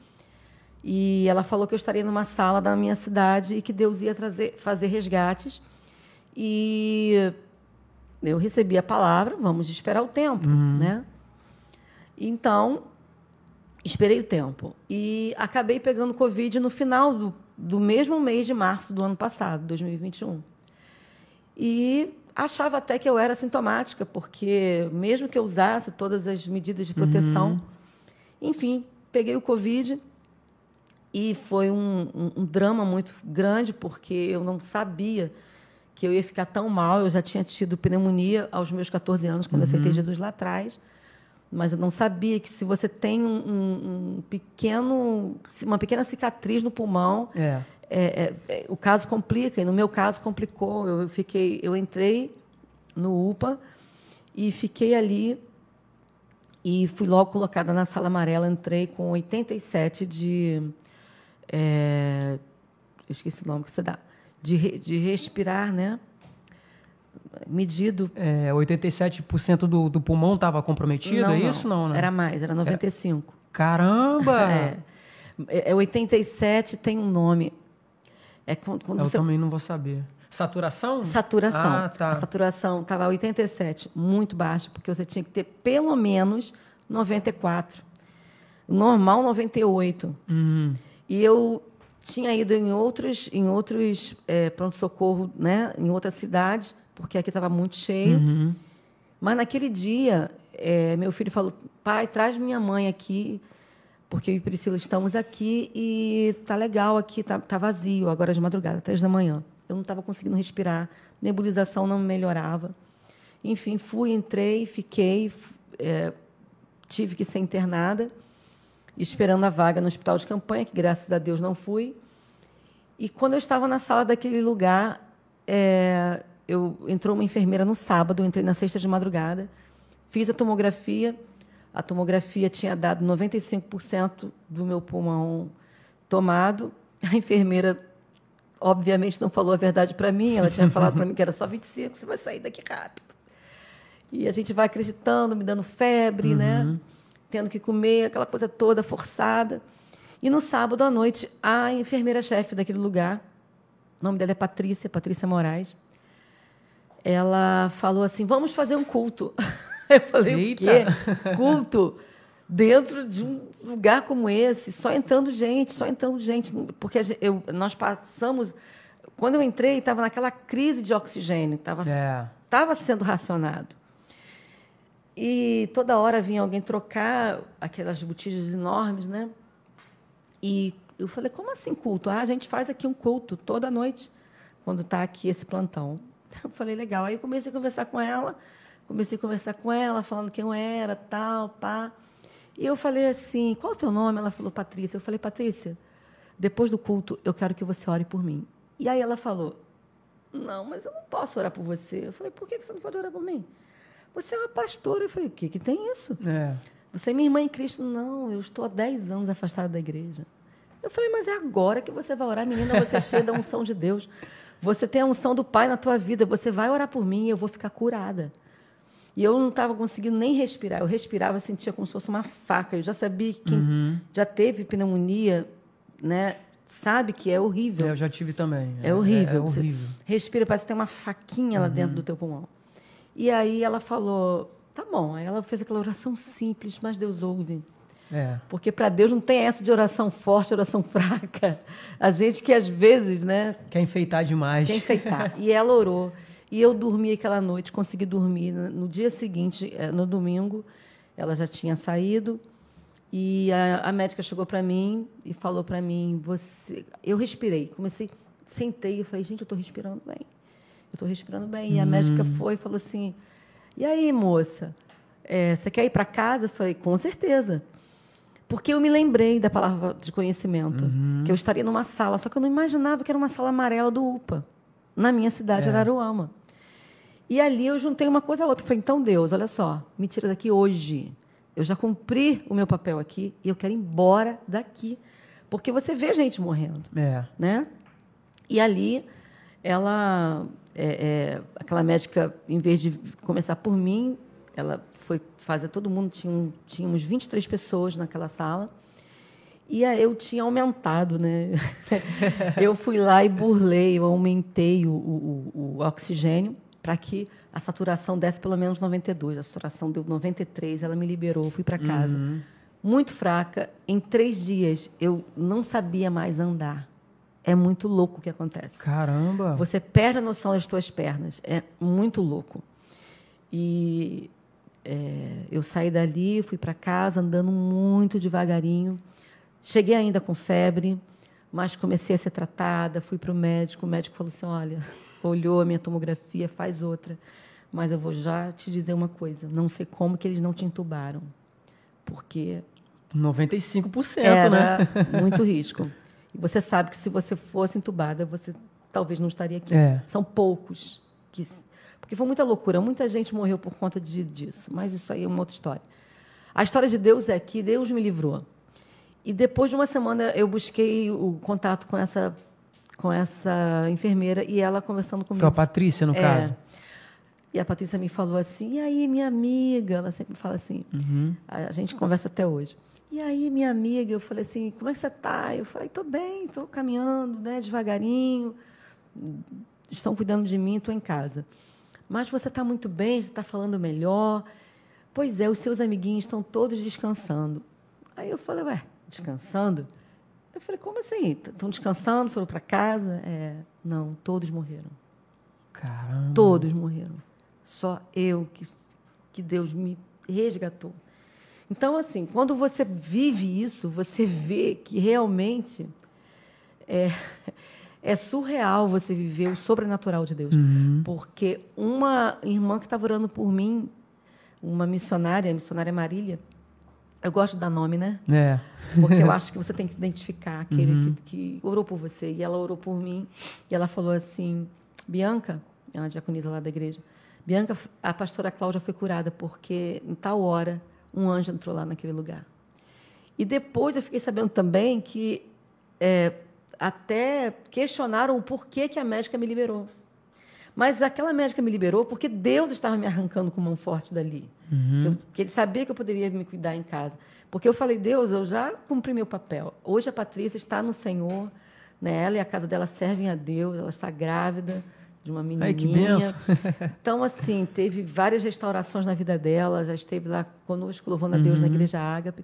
E ela falou que eu estaria numa sala da minha cidade e que Deus ia trazer, fazer resgates. E eu recebi a palavra, vamos esperar o tempo, uhum. né? Então, esperei o tempo. E acabei pegando Covid no final do, do mesmo mês de março do ano passado, 2021. E achava até que eu era sintomática, porque mesmo que eu usasse todas as medidas de proteção, uhum. enfim, peguei o Covid e foi um, um, um, drama muito grande, porque eu não sabia que eu ia ficar tão mal. Eu já tinha tido pneumonia aos meus 14 anos, quando uhum. eu aceitei uhum. Jesus lá atrás. Mas eu não sabia que se você tem um, um pequeno, uma pequena cicatriz no pulmão, é. É, é, é, o caso complica. E no meu caso complicou. Eu fiquei, eu entrei no UPA e fiquei ali e fui logo colocada na sala amarela. Entrei com 87 de é, eu esqueci o nome que você dá, de, de respirar, né? Medido. É, 87% do, do pulmão estava comprometido, não, é isso? Não, né? Era mais, era 95%. É. Caramba! É, é 87 tem um nome. É quando, quando eu você... também não vou saber. Saturação? Saturação. Ah, tá. A saturação estava 87, muito baixa, porque você tinha que ter pelo menos 94. Normal, 98. Uhum. E eu tinha ido em outros, em outros é, pronto-socorro, né, em outras cidades, porque aqui estava muito cheio. Uhum. Mas naquele dia, é, meu filho falou: pai, traz minha mãe aqui, porque eu e Priscila estamos aqui e tá legal aqui, tá, tá vazio, agora de madrugada, três da manhã. Eu não estava conseguindo respirar, nebulização não melhorava. Enfim, fui, entrei, fiquei, é, tive que ser internada esperando a vaga no hospital de campanha, que graças a Deus não fui. E quando eu estava na sala daquele lugar, é, eu entrou uma enfermeira no sábado, entrei na sexta de madrugada, fiz a tomografia. A tomografia tinha dado 95% do meu pulmão tomado. A enfermeira, obviamente, não falou a verdade para mim. Ela tinha falado para mim que era só 25, você vai sair daqui rápido. E a gente vai acreditando, me dando febre, né? uhum. né? tendo que comer, aquela coisa toda forçada. E no sábado à noite, a enfermeira-chefe daquele lugar, o nome dela é Patrícia, Patrícia Moraes, ela falou assim: vamos fazer um culto. Eu falei: Eita. o quê? Culto? Dentro de um lugar como esse, só entrando gente, só entrando gente. Porque eu, nós passamos. Quando eu entrei, estava naquela crise de oxigênio, estava é. sendo racionado. E toda hora vinha alguém trocar aquelas botijas enormes, né? E eu falei, como assim culto? Ah, a gente faz aqui um culto toda noite, quando está aqui esse plantão. Eu falei, legal. Aí comecei a conversar com ela, comecei a conversar com ela, falando quem eu era, tal, pá. E eu falei assim, qual é o teu nome? Ela falou, Patrícia. Eu falei, Patrícia, depois do culto, eu quero que você ore por mim. E aí ela falou, não, mas eu não posso orar por você. Eu falei, por que você não pode orar por mim? Você é uma pastora. Eu falei, o que, que tem isso? É. Você é minha irmã em Cristo? Não, eu estou há 10 anos afastada da igreja. Eu falei, mas é agora que você vai orar, menina, você é cheia da unção de Deus. Você tem a unção do Pai na tua vida. Você vai orar por mim e eu vou ficar curada. E eu não estava conseguindo nem respirar. Eu respirava, sentia como se fosse uma faca. Eu já sabia que quem Uhum. já teve pneumonia, né, sabe que é horrível. É, eu já tive também. É horrível. É, Você horrível. Respira, parece que tem uma faquinha lá dentro do teu pulmão. E aí ela falou, tá bom. Aí ela fez aquela oração simples, mas Deus ouve. É. Porque para Deus não tem essa de oração forte, oração fraca. A gente que às vezes, né, Quer enfeitar demais. quer enfeitar. E ela orou. E eu dormi aquela noite, consegui dormir. No dia seguinte, eh, no domingo, ela já tinha saído. E a, a médica chegou para mim e falou para mim: você. Eu respirei. Comecei, sentei e falei: gente, eu estou respirando bem. Eu estou respirando bem. E a médica foi e falou assim: e aí, moça, eh, você quer ir para casa? Eu falei: com certeza. Porque eu me lembrei da palavra de conhecimento, que eu estaria numa sala, só que eu não imaginava que era uma sala amarela do UPA, na minha cidade, É. Araruama. E ali eu juntei uma coisa a outra. Falei, então, Deus, olha só, me tira daqui hoje. Eu já cumpri o meu papel aqui e eu quero ir embora daqui. Porque você vê gente morrendo É. né? E ali, ela, é, é, aquela médica, em vez de começar por mim, ela foi fazer todo mundo, tinha, tínhamos 23 pessoas naquela sala, e aí eu tinha aumentado, né? eu fui lá e burlei, eu aumentei o, o, o- oxigênio para que a saturação desse pelo menos 92. A saturação deu 93, ela me liberou, fui para casa. Muito fraca. Em três dias, eu não sabia mais andar. É muito louco o que acontece. Caramba. Você perde a noção das tuas pernas. É muito louco. E é, eu saí dali, fui para casa andando muito devagarinho. Cheguei ainda com febre, mas comecei a ser tratada. Fui para o médico. O médico falou assim: olha, olhou a minha tomografia, faz outra. Mas eu vou já te dizer uma coisa: não sei como que eles não te entubaram. Porque 95%, era né? muito risco. E você sabe que se você fosse entubada, você talvez não estaria aqui. É. São poucos que porque foi muita loucura, muita gente morreu por conta de, disso, mas isso aí é uma outra história. A história de Deus é que Deus me livrou. E depois de uma semana eu busquei o contato com essa com essa enfermeira e ela conversando comigo. Foi a Patrícia, no É. caso. E a Patrícia me falou assim, e aí, minha amiga? Ela sempre fala assim, a gente conversa até hoje. E aí, minha amiga? Eu falei assim, como é que você está? Eu falei, estou bem, estou caminhando, né, devagarinho. Estão cuidando de mim, estou em casa. Mas você está muito bem, você está falando melhor. Pois é, os seus amiguinhos estão todos descansando. Aí eu falei, ué, descansando? Eu falei, como assim? Estão descansando, foram para casa? É, não, todos morreram. Caramba. Todos morreram. Só eu que, que Deus me resgatou. Então, assim, quando você vive isso, você vê que realmente é, é surreal você viver o sobrenatural de Deus. Porque uma irmã que estava orando por mim, uma missionária, a missionária Marília, eu gosto nome, né? É. Porque eu acho que você tem que identificar aquele que, que orou por você. E ela orou por mim. E ela falou assim: Bianca, é uma diaconisa lá da igreja, Bianca, a pastora Cláudia foi curada porque em tal hora um anjo entrou lá naquele lugar. E depois eu fiquei sabendo também que é, até questionaram o porquê que a médica me liberou. Mas aquela médica me liberou porque Deus estava me arrancando com mão forte dali. Que, eu- que ele sabia que eu poderia me cuidar em casa. Porque eu falei, Deus, eu já cumpri meu papel. Hoje a Patrícia está no Senhor, né? ela e a casa dela servem a Deus, ela está grávida de uma menininha. Ai, que benção. Então, assim, teve várias restaurações na vida dela, já esteve lá conosco, louvando a Deus Uhum. na Igreja Ágape.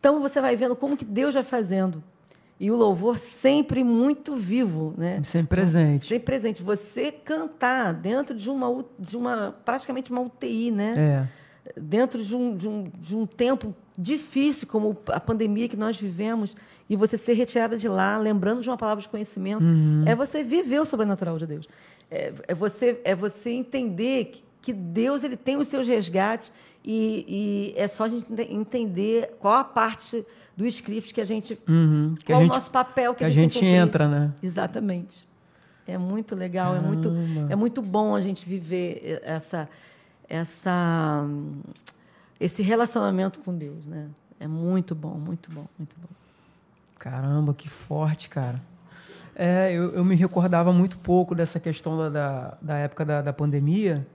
Então, você vai vendo como que Deus vai fazendo. E o louvor sempre muito vivo, né? Sempre presente. Sempre presente. Você cantar dentro de uma, de uma praticamente uma UTI, né? É. Dentro de um, de, um, de um tempo difícil, como a pandemia que nós vivemos, e você ser retirada de lá, lembrando de uma palavra de conhecimento, é você viver o sobrenatural de Deus. É, é você, é você entender que, que Deus ele tem os seus resgates e, e é só a gente ente- entender qual a parte do script que a gente. Uhum. Que qual a o gente, nosso papel que, que a gente que cumprir. entra, né? Exatamente. É muito legal, é muito, é muito bom a gente viver essa, essa, esse relacionamento com Deus, né? É muito bom, muito bom, muito bom. Caramba, que forte, cara. É, eu, eu me recordava muito pouco dessa questão da, da, da época da, da pandemia.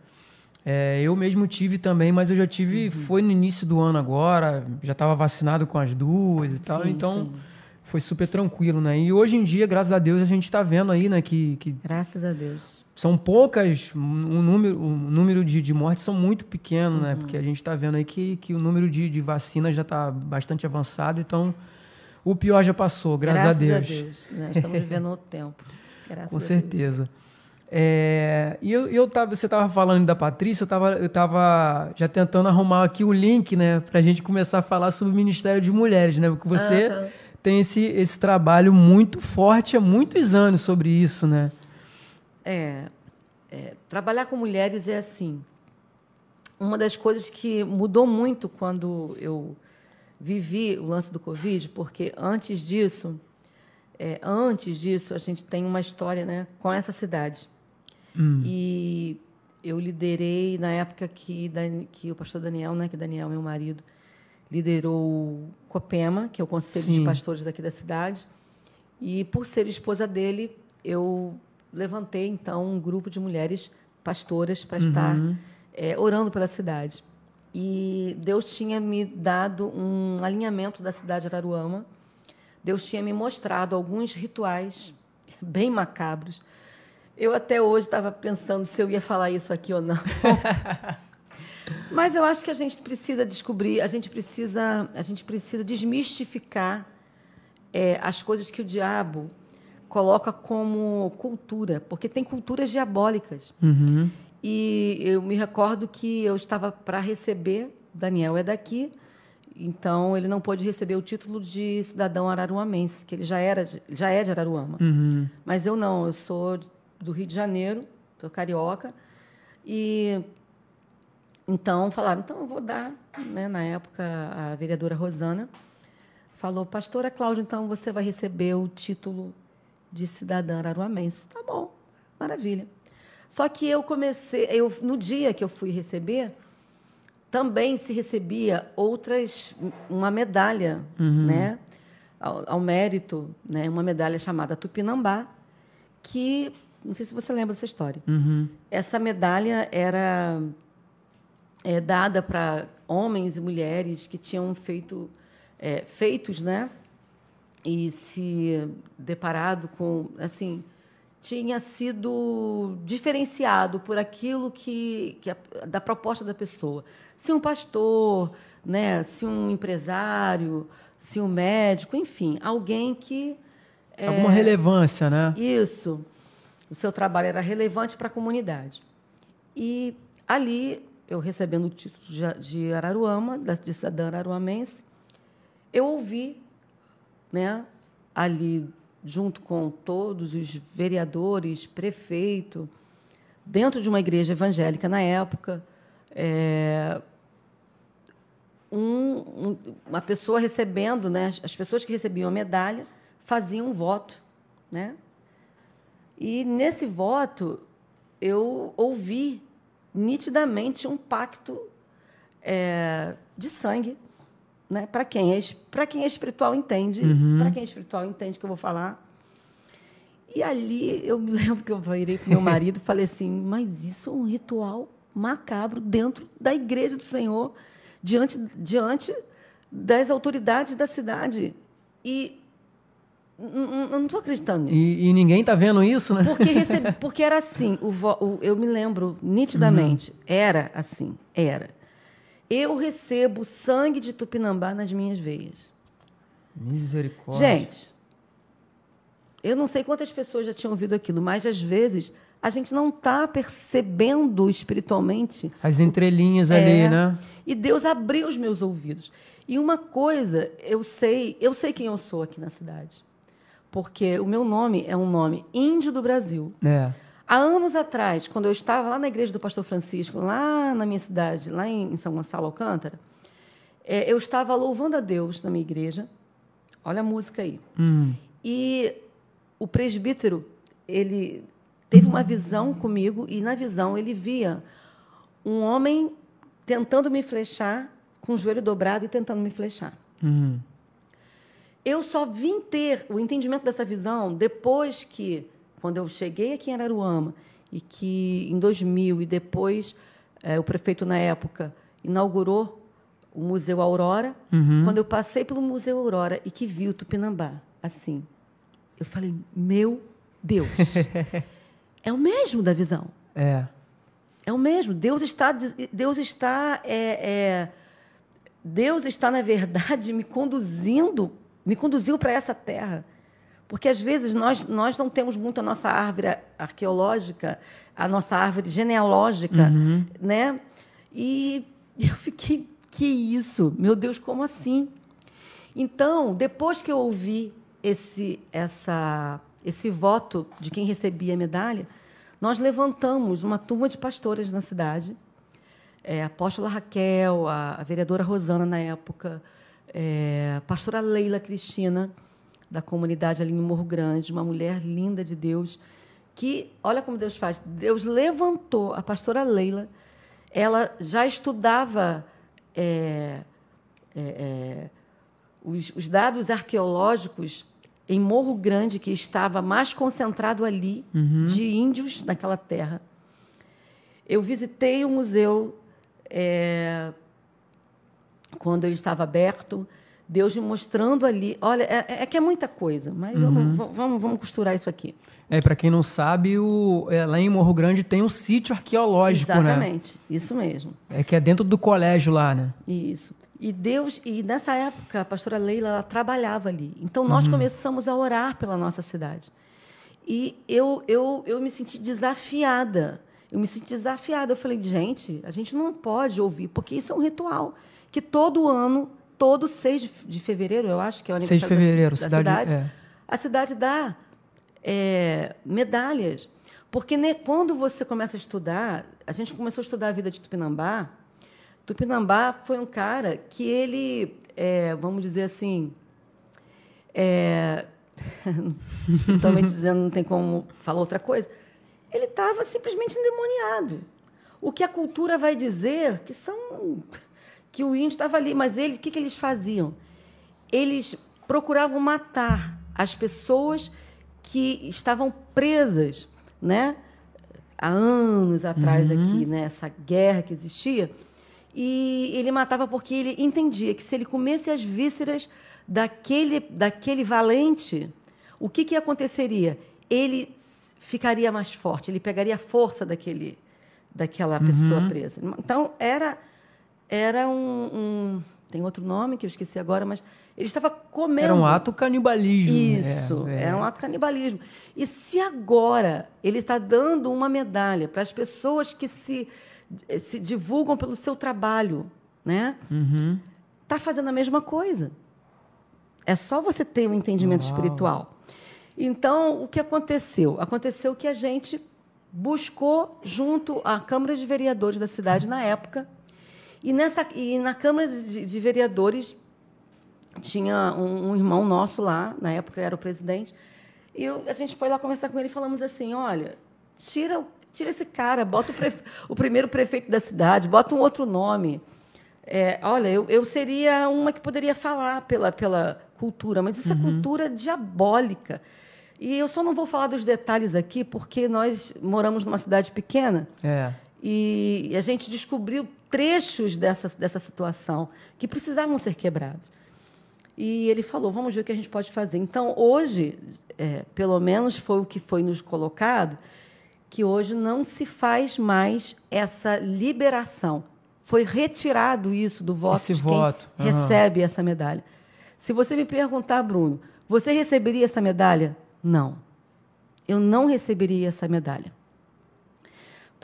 É, eu mesmo tive também, mas eu já tive, uhum. foi no início do ano agora, já estava vacinado com as duas e tal, sim, então sim. foi super tranquilo, né? E hoje em dia, graças a Deus, a gente está vendo aí, né, que, que... Graças a Deus. São poucas, o número, o número de, de mortes são muito pequeno, né? uhum. né? Porque a gente está vendo aí que, que o número de, de vacinas já está bastante avançado, então o pior já passou, graças, graças a Deus. Graças a Deus, né? Estamos vivendo outro tempo. Graças Com certeza. Deus. É, e eu, eu tava, você estava falando da Patrícia, eu estava eu tava já tentando arrumar aqui o link, né, para a gente começar a falar sobre o Ministério de Mulheres, né? Porque você uhum. tem esse, esse trabalho muito forte há muitos anos sobre isso, né? É, é, trabalhar com mulheres é assim. Uma das coisas que mudou muito quando eu vivi o lance do Covid, porque antes disso, é, antes disso, a gente tem uma história né, com essa cidade. Hum. E eu liderei na época que, que o pastor Daniel, né, que Daniel, meu marido, liderou o COPEMA, que é o Conselho Sim. de Pastores daqui da cidade. E por ser esposa dele, eu levantei então um grupo de mulheres pastoras para uhum. estar é, orando pela cidade. E Deus tinha me dado um alinhamento da cidade de Araruama. Deus tinha me mostrado alguns rituais bem macabros eu até hoje estava pensando se eu ia falar isso aqui ou não. Mas eu acho que a gente precisa descobrir, a gente precisa, a gente precisa desmistificar é, as coisas que o diabo coloca como cultura, porque tem culturas diabólicas. Uhum. E eu me recordo que eu estava para receber, Daniel é daqui, então ele não pôde receber o título de cidadão araruamense, que ele já era, já é de Araruama. Uhum. Mas eu não, eu sou do Rio de Janeiro, sou carioca, e então falaram, então eu vou dar, né, na época a vereadora Rosana falou, pastora Cláudia, então você vai receber o título de cidadã araruamense. Tá bom, maravilha. Só que eu comecei, eu, no dia que eu fui receber, também se recebia outras, uma medalha, uhum. né, ao, ao, mérito, né, uma medalha chamada Tupinambá, que não sei se você lembra dessa história. Uhum. Essa medalha era é, dada para homens e mulheres que tinham feito é, feitos, né? E se deparado com, assim, tinha sido diferenciado por aquilo que, que a, da proposta da pessoa. Se um pastor, né? Se um empresário, se um médico, enfim, alguém que alguma é, relevância, né? Isso o seu trabalho era relevante para a comunidade. E ali, eu recebendo o título de Araruama, de cidadã araruamense, eu ouvi, né, ali, junto com todos os vereadores, prefeito, dentro de uma igreja evangélica na época, é, um, um, uma pessoa recebendo, né, as pessoas que recebiam a medalha faziam um voto, né, e nesse voto, eu ouvi nitidamente um pacto é, de sangue. Né? Para quem, é, quem é espiritual, entende. Uhum. Para quem é espiritual, entende o que eu vou falar. E ali eu me lembro que eu virei para meu marido e falei assim: mas isso é um ritual macabro dentro da igreja do Senhor, diante, diante das autoridades da cidade. E eu não estou acreditando nisso. E, e, ninguém está vendo isso, né? Porque, porque era assim, o, o, eu me lembro nitidamente, uhum. era assim, era. Eu recebo sangue de tupinambá nas minhas veias. Misericórdia. Gente, eu não sei quantas pessoas já tinham ouvido aquilo, mas às vezes a gente não está percebendo espiritualmente. As entrelinhas é, ali, né? E Deus abriu os meus ouvidos. E uma coisa, eu sei, eu sei quem eu sou aqui na cidade porque o meu nome é um nome índio do Brasil. É. Há anos atrás, quando eu estava lá na igreja do pastor Francisco, lá na minha cidade, lá em São Gonçalo Alcântara, é, eu estava louvando a Deus na minha igreja. Olha a música aí. Hum. E o presbítero, ele teve uma visão comigo, e na visão ele via um homem tentando me flechar, com o joelho dobrado e tentando me flechar. Hum. Eu só vim ter o entendimento dessa visão depois que, quando eu cheguei aqui em Araruama, e que em 2000 e depois é, o prefeito na época inaugurou o Museu Aurora. Uhum. Quando eu passei pelo Museu Aurora e que vi o Tupinambá, assim, eu falei, meu Deus, é o mesmo da visão. É. É o mesmo. Deus está, Deus está, é, é, Deus está na verdade me conduzindo, me conduziu para essa terra, porque às vezes nós nós não temos muito a nossa árvore arqueológica, a nossa árvore genealógica, Uhum. né? E eu fiquei que isso, meu Deus, como assim? Então, depois que eu ouvi esse essa esse voto de quem recebia a medalha, nós levantamos uma turma de pastoras na cidade. É, a apóstola Raquel, a, a vereadora Rosana na época, é, pastora Leila Cristina, da comunidade ali em Morro Grande, uma mulher linda de Deus, que, olha como Deus faz, Deus levantou a pastora Leila, ela já estudava é, é, é, os, os dados arqueológicos em Morro Grande, que estava mais concentrado ali, de índios naquela terra. Eu visitei o museu é, quando ele estava aberto, Deus me mostrando ali. Olha, é, é que é muita coisa, mas v- vamos, vamos costurar isso aqui. É, para quem não sabe, o, é, lá em Morro Grande tem um sítio arqueológico, né? Exatamente, isso mesmo. É que é dentro do colégio lá, né? Isso. E Deus, e nessa época, a pastora Leila ela trabalhava ali. Então nós começamos a orar pela nossa cidade. E eu, eu, eu me senti desafiada. Eu me senti desafiada. Eu falei, gente, a gente não pode ouvir, porque isso é um ritual que todo ano, todo 6 de, fevereiro, eu acho que é o 6 de aniversário da- fevereiro, da, cidade- cidade, é. a cidade dá é, medalhas. Porque né, quando você começa a estudar, a gente começou a estudar a vida de Tupinambá. Tupinambá foi um cara que ele, é, vamos dizer assim, é, espiritualmente dizendo, não tem como falar outra coisa, ele estava simplesmente endemoniado. O que a cultura vai dizer que são que o índio estava ali, mas ele, o que, que eles faziam? Eles procuravam matar as pessoas que estavam presas, né? Há anos atrás aqui, né? Essa guerra que existia. E ele matava porque ele entendia que se ele comesse as vísceras daquele, daquele valente, o que, que aconteceria? Ele ficaria mais forte, ele pegaria a força daquele, daquela pessoa presa. Então, era, era um, um- Tem outro nome que eu esqueci agora, mas ele estava comendo. Era um ato canibalismo. Isso, é, é. era um ato canibalismo. E se agora ele está dando uma medalha para as pessoas que se, se divulgam pelo seu trabalho, né? Uhum. Está fazendo a mesma coisa. É só você ter um entendimento Uau. espiritual. Então, o que aconteceu? Aconteceu que a gente buscou junto à Câmara de Vereadores da cidade na época. E, nessa, e na Câmara de, de Vereadores tinha um, um irmão nosso lá, na época era o presidente, e eu- a gente foi lá conversar com ele e falamos assim: olha, tira, tira esse cara, bota o, prefe- o primeiro prefeito da cidade, bota um outro nome. É, olha, eu, eu seria uma que poderia falar pela, pela cultura, mas isso é cultura diabólica. E eu só não vou falar dos detalhes aqui, porque nós moramos numa cidade pequena É. e a gente descobriu trechos dessa, dessa situação que precisavam ser quebrados. E ele falou: vamos ver o que a gente pode fazer. Então, hoje, é, pelo menos foi o que foi nos colocado, que hoje não se faz mais essa liberação. Foi retirado isso do voto Esse de voto, quem aham. recebe essa medalha. Se você me perguntar, Bruno, você receberia essa medalha? Não. Eu não receberia essa medalha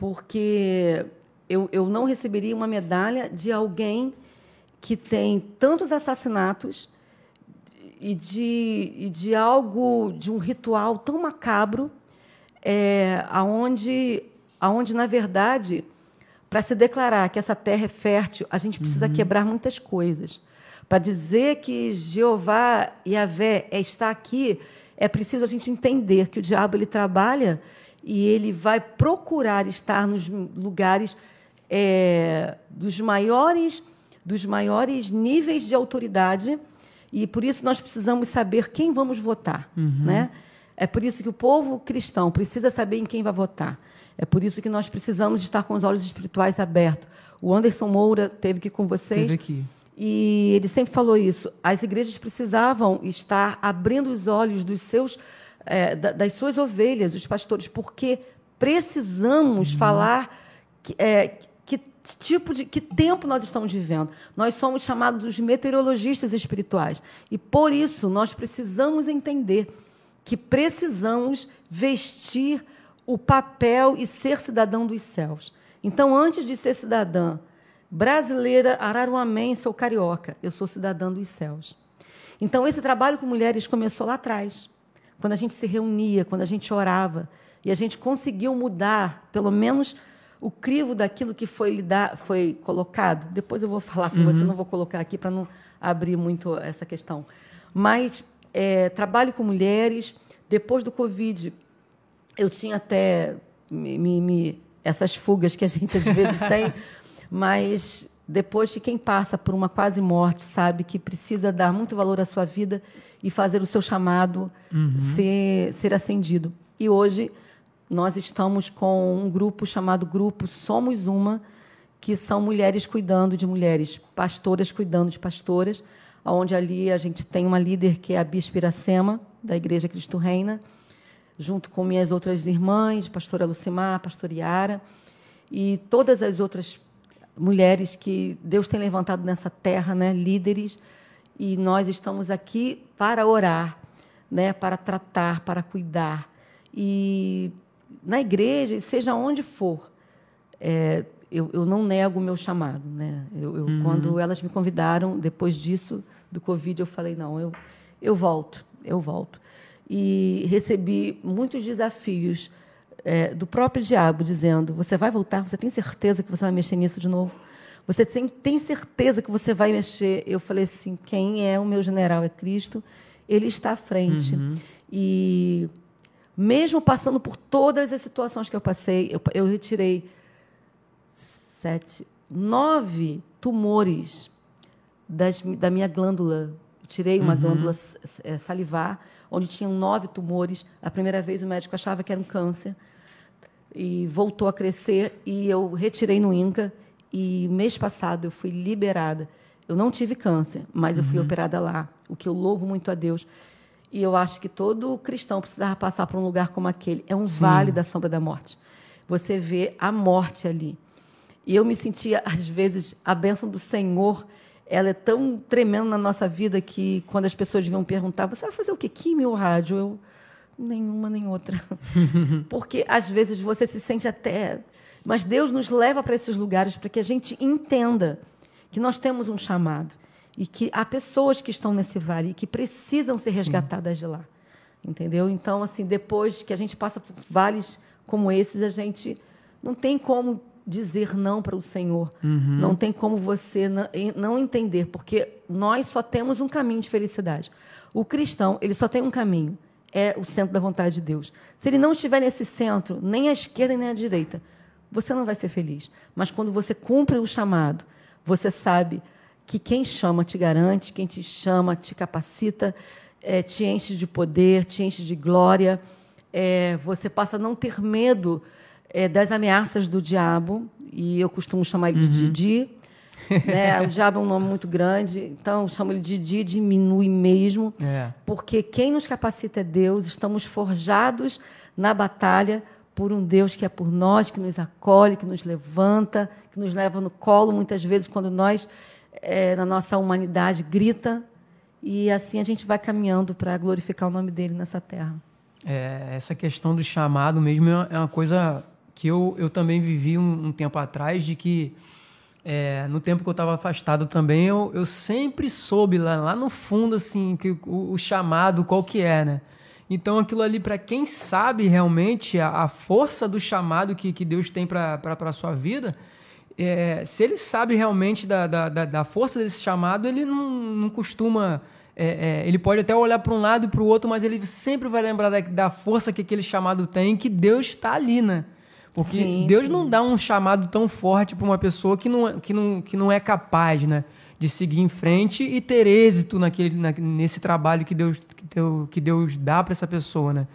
porque eu, eu não receberia uma medalha de alguém que tem tantos assassinatos e de, e de algo, de um ritual tão macabro, é, aonde, aonde, na verdade, para se declarar que essa terra é fértil, a gente precisa quebrar muitas coisas. Para dizer que Jeová e Yahvé é- está aqui, é preciso a gente entender que o diabo ele trabalha e ele vai procurar estar nos lugares é, dos maiores dos maiores níveis de autoridade E por isso nós precisamos saber quem vamos votar. Né? É por isso que o povo cristão precisa saber em quem vai votar. É por isso que nós precisamos estar com os olhos espirituais abertos. O Anderson Moura teve aqui com vocês. Teve aqui. E ele sempre falou isso. As igrejas precisavam estar abrindo os olhos dos seus, é, das suas ovelhas, os pastores, porque precisamos uhum. falar que, é, tipo de que tempo nós estamos vivendo. Nós somos chamados os meteorologistas espirituais e por isso nós precisamos entender que precisamos vestir o papel e ser cidadão dos céus. Então, antes de ser cidadã brasileira, araruamense ou carioca, eu sou cidadã dos céus. Então, esse trabalho com mulheres começou lá atrás, quando a gente se reunia, quando a gente orava, e a gente conseguiu mudar, pelo menos, o crivo daquilo que foi, lidar, foi colocado. Depois eu vou falar com uhum. você, não vou colocar aqui para não abrir muito essa questão. Mas é, trabalho com mulheres. Depois do Covid, eu tinha até me, me, essas fugas que a gente às vezes tem, mas depois que quem passa por uma quase morte sabe que precisa dar muito valor à sua vida e fazer o seu chamado uhum. ser, ser acendido. E hoje nós estamos com um grupo chamado Grupo Somos Uma, que são mulheres cuidando de mulheres, pastoras cuidando de pastoras, onde ali a gente tem uma líder que é a Bispa Iracema, da Igreja Cristo Reina, junto com minhas outras irmãs, pastora Lucimar, pastora Iara, e todas as outras mulheres que Deus tem levantado nessa terra, né, líderes, e nós estamos aqui para orar, né, para tratar, para cuidar. E na igreja, seja onde for, é, eu, eu, não nego o meu chamado. Né? Eu, eu uhum. Quando elas me convidaram, depois disso, do Covid, eu falei, não, eu, eu volto, eu volto e recebi muitos desafios é, do próprio diabo, dizendo: Você vai voltar? Você tem certeza que você vai mexer nisso de novo? Você tem certeza que você vai mexer? Eu falei assim: quem é o meu general? É Cristo. Ele está à frente. Uhum. E mesmo passando por todas as situações que eu passei, eu, eu retirei sete, nove tumores das, da minha glândula. Eu tirei uma uhum. glândula é, salivar onde tinham nove tumores. A primeira vez o médico achava que era um câncer e voltou a crescer e eu retirei no INCA e mês passado eu fui liberada. Eu não tive câncer, mas eu fui uhum. operada lá, o que eu louvo muito a Deus. E eu acho que todo cristão precisava passar por um lugar como aquele. É um Sim. vale da sombra da morte. Você vê a morte ali. E eu me sentia, às vezes, a bênção do Senhor ela é tão tremenda na nossa vida que quando as pessoas vão perguntar, você vai fazer o quê? Químio ou rádio? Eu, nenhuma nem outra. Porque às vezes você se sente até. Mas Deus nos leva para esses lugares para que a gente entenda que nós temos um chamado e que há pessoas que estão nesse vale e que precisam ser resgatadas Sim. de lá. Entendeu? Então, assim, depois que a gente passa por vales como esses, a gente não tem como dizer não para o Senhor. Uhum. Não tem como você não entender, porque nós só temos um caminho de felicidade. O cristão, ele só tem um caminho, é o centro da vontade de Deus. Se ele não estiver nesse centro, nem à esquerda nem à direita, você não vai ser feliz. Mas quando você cumpre o chamado, você sabe que quem chama te garante, quem te chama te capacita, é, te enche de poder, te enche de glória. É, você passa a não ter medo é, das ameaças do diabo, e eu costumo chamar ele de uhum. Didi. né? O diabo é um nome muito grande, então eu chamo ele de Didi, diminui mesmo, é. porque quem nos capacita é Deus, estamos forjados na batalha por um Deus que é por nós, que nos acolhe, que nos levanta, que nos leva no colo, muitas vezes, quando nós, é, na nossa humanidade, grita, e assim a gente vai caminhando para glorificar o nome dele nessa terra. É, essa questão do chamado mesmo é uma coisa que eu, eu também vivi um, um tempo atrás, de que é, no tempo que eu estava afastado também, eu, eu sempre soube lá, lá no fundo, assim, que o, o chamado, qual que é, né? Então, aquilo ali, para quem sabe realmente a, a, força do chamado que, que Deus tem para a sua vida, é, se ele sabe realmente da, da, da, força desse chamado, ele não, não costuma. É, é, ele pode até olhar para um lado e para o outro, mas ele sempre vai lembrar da, da força que aquele chamado tem, que Deus está ali, né? Porque sim, Deus sim. não dá um chamado tão forte para uma pessoa que não, que, não, que não é capaz, né? de seguir em frente e ter êxito naquele, na, nesse trabalho que Deus, que Deus, que Deus dá para essa pessoa, né?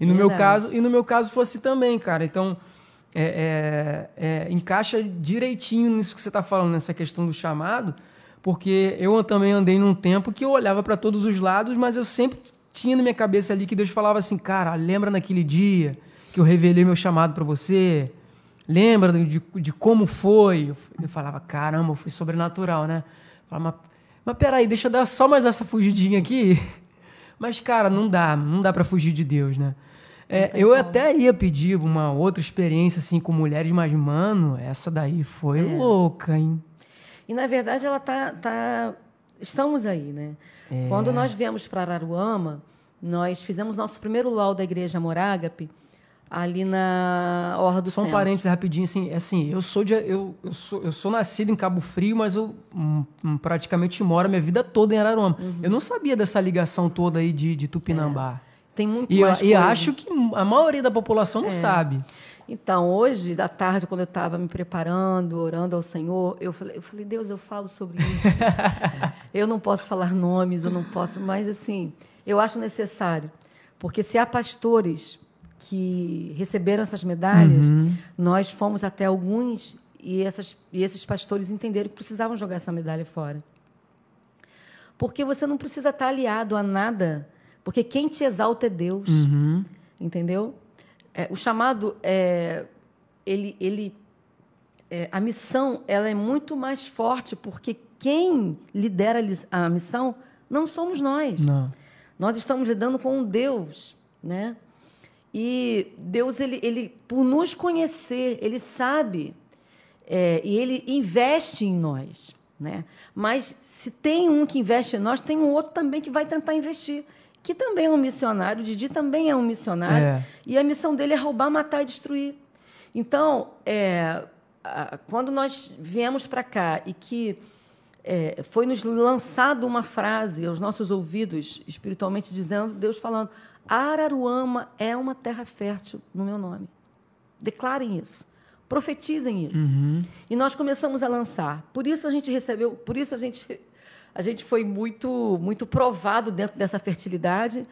E no meu caso, e no meu caso fosse também, cara. Então, é, é, é, encaixa direitinho nisso que você está falando, nessa questão do chamado, porque eu também andei num tempo que eu olhava para todos os lados, mas eu sempre tinha na minha cabeça ali que Deus falava assim, cara, lembra naquele dia que eu revelei meu chamado para você? Lembra de, de como foi? Eu, falava, caramba, foi sobrenatural, né? Eu falava, mas, mas peraí, deixa eu dar só mais essa fugidinha aqui. Mas, cara, não dá, não dá para fugir de Deus, né? É, eu como. até ia pedir uma outra experiência assim com mulheres, mas, mano, essa daí foi é. louca, hein? E na verdade ela tá. tá... Estamos aí, né? É. Quando nós viemos para Araruama, nós fizemos nosso primeiro luau da igreja Morágape ali na Orla do Só um parênteses rapidinho, assim, assim eu sou de, eu, eu, sou, eu sou nascido em Cabo Frio, mas eu hum, hum praticamente moro a minha vida toda em Araruama. Uhum. Eu não sabia dessa ligação toda aí de, de Tupinambá. Tem muito e, mais E acho que a maioria da população não é. sabe. Então, hoje, da tarde, quando eu estava me preparando, orando ao Senhor, eu falei, eu falei, Deus, eu falo sobre isso. eu não posso falar nomes, eu não posso, mas assim, eu acho necessário. Porque se há pastores que receberam essas medalhas, uhum. nós fomos até alguns e, essas, e esses pastores entenderam que precisavam jogar essa medalha fora. Porque você não precisa estar aliado a nada porque quem te exalta é Deus. Uhum. Entendeu? É, o chamado é. Ele, ele, é, a missão ela é muito mais forte, porque quem lidera a missão não somos nós. Não. Nós estamos lidando com um Deus, né? E Deus, ele, ele por nos conhecer, ele sabe é, e ele investe em nós, né? Mas se tem um que investe em nós, tem um outro também que vai tentar investir que também é um missionário, o Didi também é um missionário, é. e a missão dele é roubar, matar e destruir. Então, é, quando nós viemos para cá e que é, foi nos lançado uma frase aos nossos ouvidos, espiritualmente dizendo, Deus falando, Araruama é uma terra fértil no meu nome. Declarem isso. Profetizem isso. Uhum. E nós começamos a lançar. Por isso a gente recebeu, por isso a gente a gente foi muito, muito provado dentro dessa fertilidade,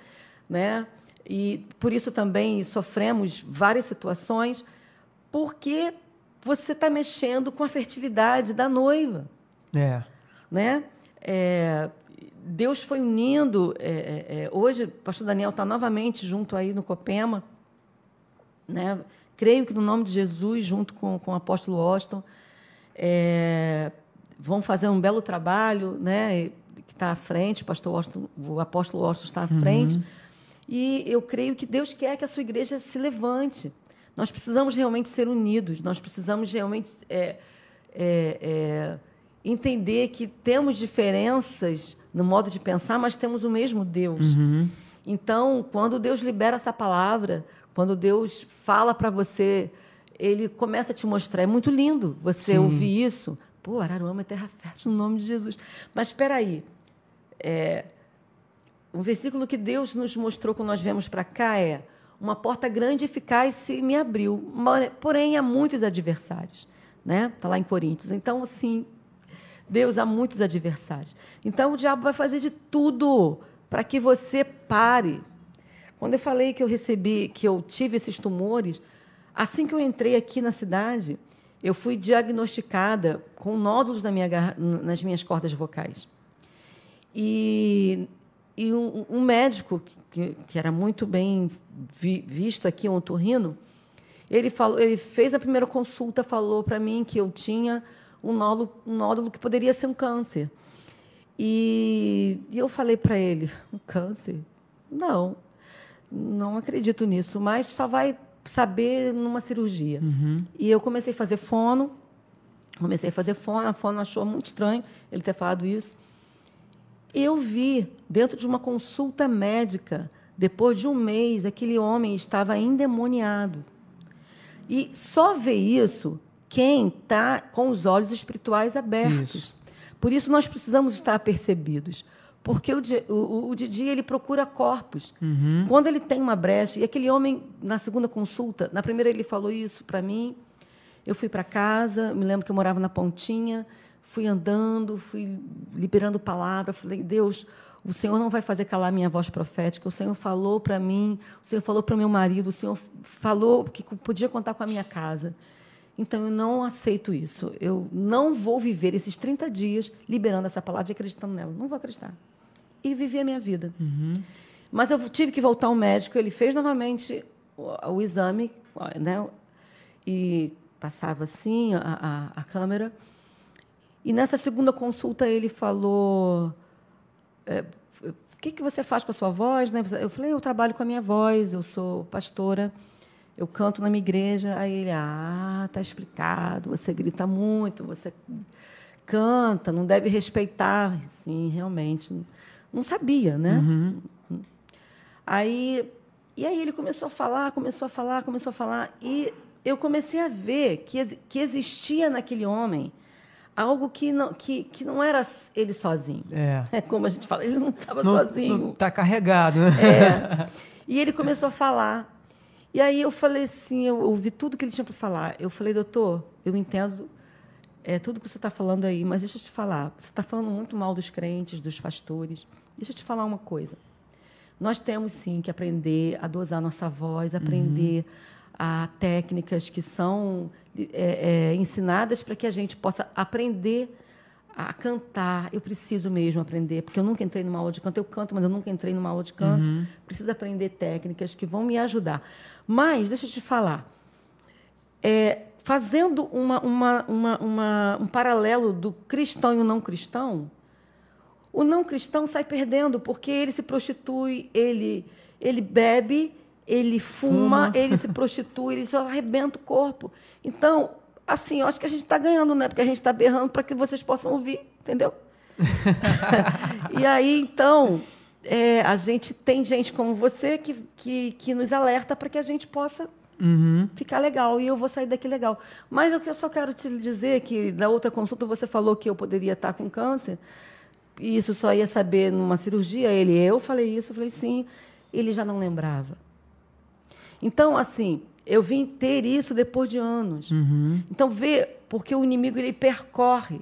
né? E por isso também sofremos várias situações, porque você está mexendo com a fertilidade da noiva. É. Né? É, Deus foi unindo. É, é, é hoje, o pastor Daniel está novamente junto aí no Copema. Né? Creio que no nome de Jesus, junto com, com o apóstolo Austin, vão fazer um belo trabalho, né? Que está à frente, o, pastor o apóstolo Austin está à uhum. frente. E eu creio que Deus quer que a sua igreja se levante. Nós precisamos realmente ser unidos, nós precisamos realmente é, é, é, entender que temos diferenças no modo de pensar, mas temos o mesmo Deus. Uhum. Então, quando Deus libera essa palavra, quando Deus fala para você, ele começa a te mostrar. É muito lindo você Sim. ouvir isso, Pô, Araruama é terra fértil no nome de Jesus. Mas espera aí. É, um versículo que Deus nos mostrou quando nós viemos para cá é uma porta grande e eficaz se me abriu. Porém, há muitos adversários. Né? Está lá em Coríntios. Então, sim, Deus há muitos adversários. Então, o diabo vai fazer de tudo para que você pare. Quando eu falei que eu recebi, que eu tive esses tumores, assim que eu entrei aqui na cidade, eu fui diagnosticada com nódulos na minha, nas minhas cordas vocais. E, e um, um médico, que, que, era muito bem vi, visto aqui, um otorrino, ele, falou, ele fez a primeira consulta, falou para mim que eu tinha um nódulo, um nódulo que poderia ser um câncer. E, e eu falei para ele: um câncer? Não, não acredito nisso, mas só vai saber numa cirurgia. Uhum. E eu comecei a fazer fono, comecei a fazer fono, a fono achou muito estranho ele ter falado isso. Eu vi, dentro de uma consulta médica, depois de um mês, aquele homem estava endemoniado. E só vê isso quem está com os olhos espirituais abertos. Isso. Por isso nós precisamos estar apercebidos. Porque o, o, o Didi ele procura corpos. Uhum. Quando ele tem uma brecha, e aquele homem, na segunda consulta, na primeira ele falou isso para mim, eu fui para casa, me lembro que eu morava na Pontinha, fui andando, fui liberando palavra, falei, Deus, o Senhor não vai fazer calar minha voz profética. O Senhor falou para mim, o Senhor falou para o meu marido, o Senhor falou que podia contar com a minha casa. Então eu não aceito isso. Eu não vou viver esses 30 dias liberando essa palavra e acreditando nela. Não vou acreditar. E viver a minha vida. Uhum. Mas eu tive que voltar ao médico. Ele fez novamente o, o exame, né? E passava assim a, a, a, câmera. E nessa segunda consulta ele falou: é, o que, que você faz com a sua voz? Né? Eu falei: eu trabalho com a minha voz, eu sou pastora, eu canto na minha igreja. Aí ele: ah, tá explicado, você grita muito, você canta, não deve respeitar. Sim, realmente. Não sabia, né? Uhum. Aí, e aí ele começou a falar, começou a falar, começou a falar. E eu comecei a ver que, que existia naquele homem algo que não, que, que não era ele sozinho. É. é como a gente fala, ele não estava sozinho. Está carregado, né? É. E ele começou a falar. E aí eu falei assim, eu ouvi tudo que ele tinha para falar. Eu falei, doutor, eu entendo é, tudo que você está falando aí, mas deixa eu te falar. Você está falando muito mal dos crentes, dos pastores. Deixa eu te falar uma coisa. Nós temos sim que aprender a dosar nossa voz, aprender uhum. a técnicas que são é, é, ensinadas para que a gente possa aprender a cantar. Eu preciso mesmo aprender, porque eu nunca entrei numa aula de canto. Eu canto, mas eu nunca entrei numa aula de canto. Uhum. Preciso aprender técnicas que vão me ajudar. Mas, deixa eu te falar, é, fazendo uma, uma, uma, uma, um paralelo do cristão e o não cristão, o não cristão sai perdendo, porque ele se prostitui, ele, ele bebe, ele fuma, fuma. ele se prostitui, ele só arrebenta o corpo. Então, assim, eu acho que a gente está ganhando, né? Porque a gente está berrando para que vocês possam ouvir, entendeu? e aí, então, é, a gente tem gente como você que, que, que nos alerta para que a gente possa uhum. ficar legal. E eu vou sair daqui legal. Mas o que eu só quero te dizer é que na outra consulta você falou que eu poderia estar com câncer. E isso só ia saber numa cirurgia. Ele, eu falei isso, eu falei sim. Ele já não lembrava. Então, assim, eu vim ter isso depois de anos. Uhum. Então, vê, porque o inimigo ele percorre.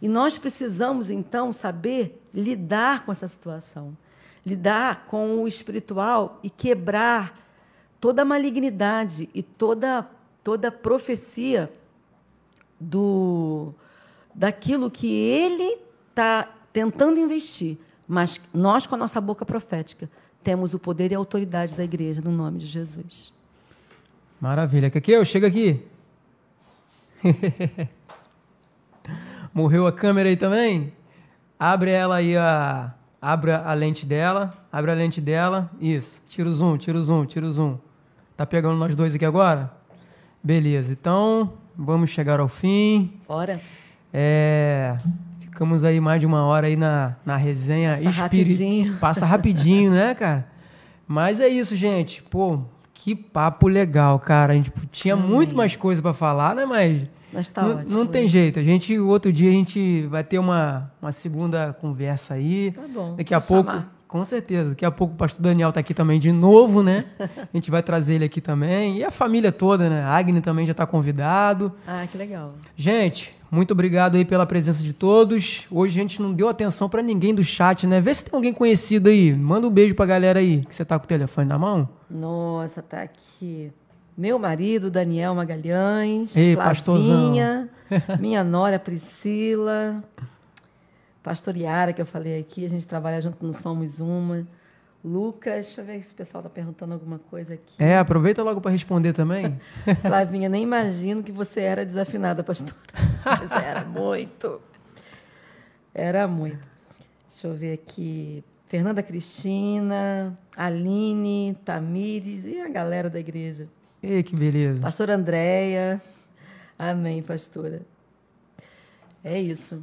E nós precisamos, então, saber lidar com essa situação. Lidar com o espiritual e quebrar toda a malignidade e toda, toda profecia do daquilo que ele está tentando investir. Mas nós, com a nossa boca profética, temos o poder e a autoridade da igreja, no nome de Jesus. Maravilha. eu chega aqui. Morreu a câmera aí também? Abre ela aí, a, abre a lente dela. Abre a lente dela. Isso. Tira o zoom, tira o zoom, tira o zoom. Tá pegando nós dois aqui agora? Beleza. Então, vamos chegar ao fim. Bora. É, ficamos aí mais de uma hora aí na, na resenha. Passa rapidinho. Passa rapidinho, né, cara? Mas é isso, gente. Pô, que papo legal, cara. A gente tinha muito mais coisa para falar, né? Mas. Mas tá não, ótimo. não tem jeito. A gente, o outro dia, a gente vai ter uma, uma segunda conversa aí. Tá bom. Daqui a pouco. Chamar. Com certeza. Daqui a pouco o pastor Daniel tá aqui também de novo, né? A gente vai trazer ele aqui também. E a família toda, né? A Agni também já está convidado. Ah, que legal. Gente, muito obrigado aí pela presença de todos. Hoje a gente não deu atenção para ninguém do chat, né? Vê se tem alguém conhecido aí. Manda um beijo pra galera aí, que você tá com o telefone na mão. Nossa, tá aqui. Meu marido, Daniel Magalhães. Ei, Flavinha, minha nora Priscila. Pastor Yara, que eu falei aqui. A gente trabalha junto no Somos Uma. Lucas, deixa eu ver se o pessoal está perguntando alguma coisa aqui. É, aproveita logo para responder também. Flavinha, nem imagino que você era desafinada, pastora. Mas era muito. Era muito. Deixa eu ver aqui. Fernanda Cristina, Aline, Tamires e a galera da igreja. Ei, que beleza. Pastora Andréia. Amém, pastora. É isso.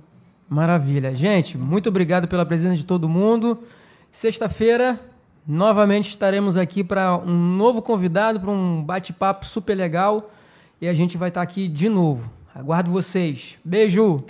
Maravilha. Gente, muito obrigado pela presença de todo mundo. Sexta-feira, novamente estaremos aqui para um novo convidado, para um bate-papo super legal. E a gente vai estar aqui de novo. Aguardo vocês. Beijo!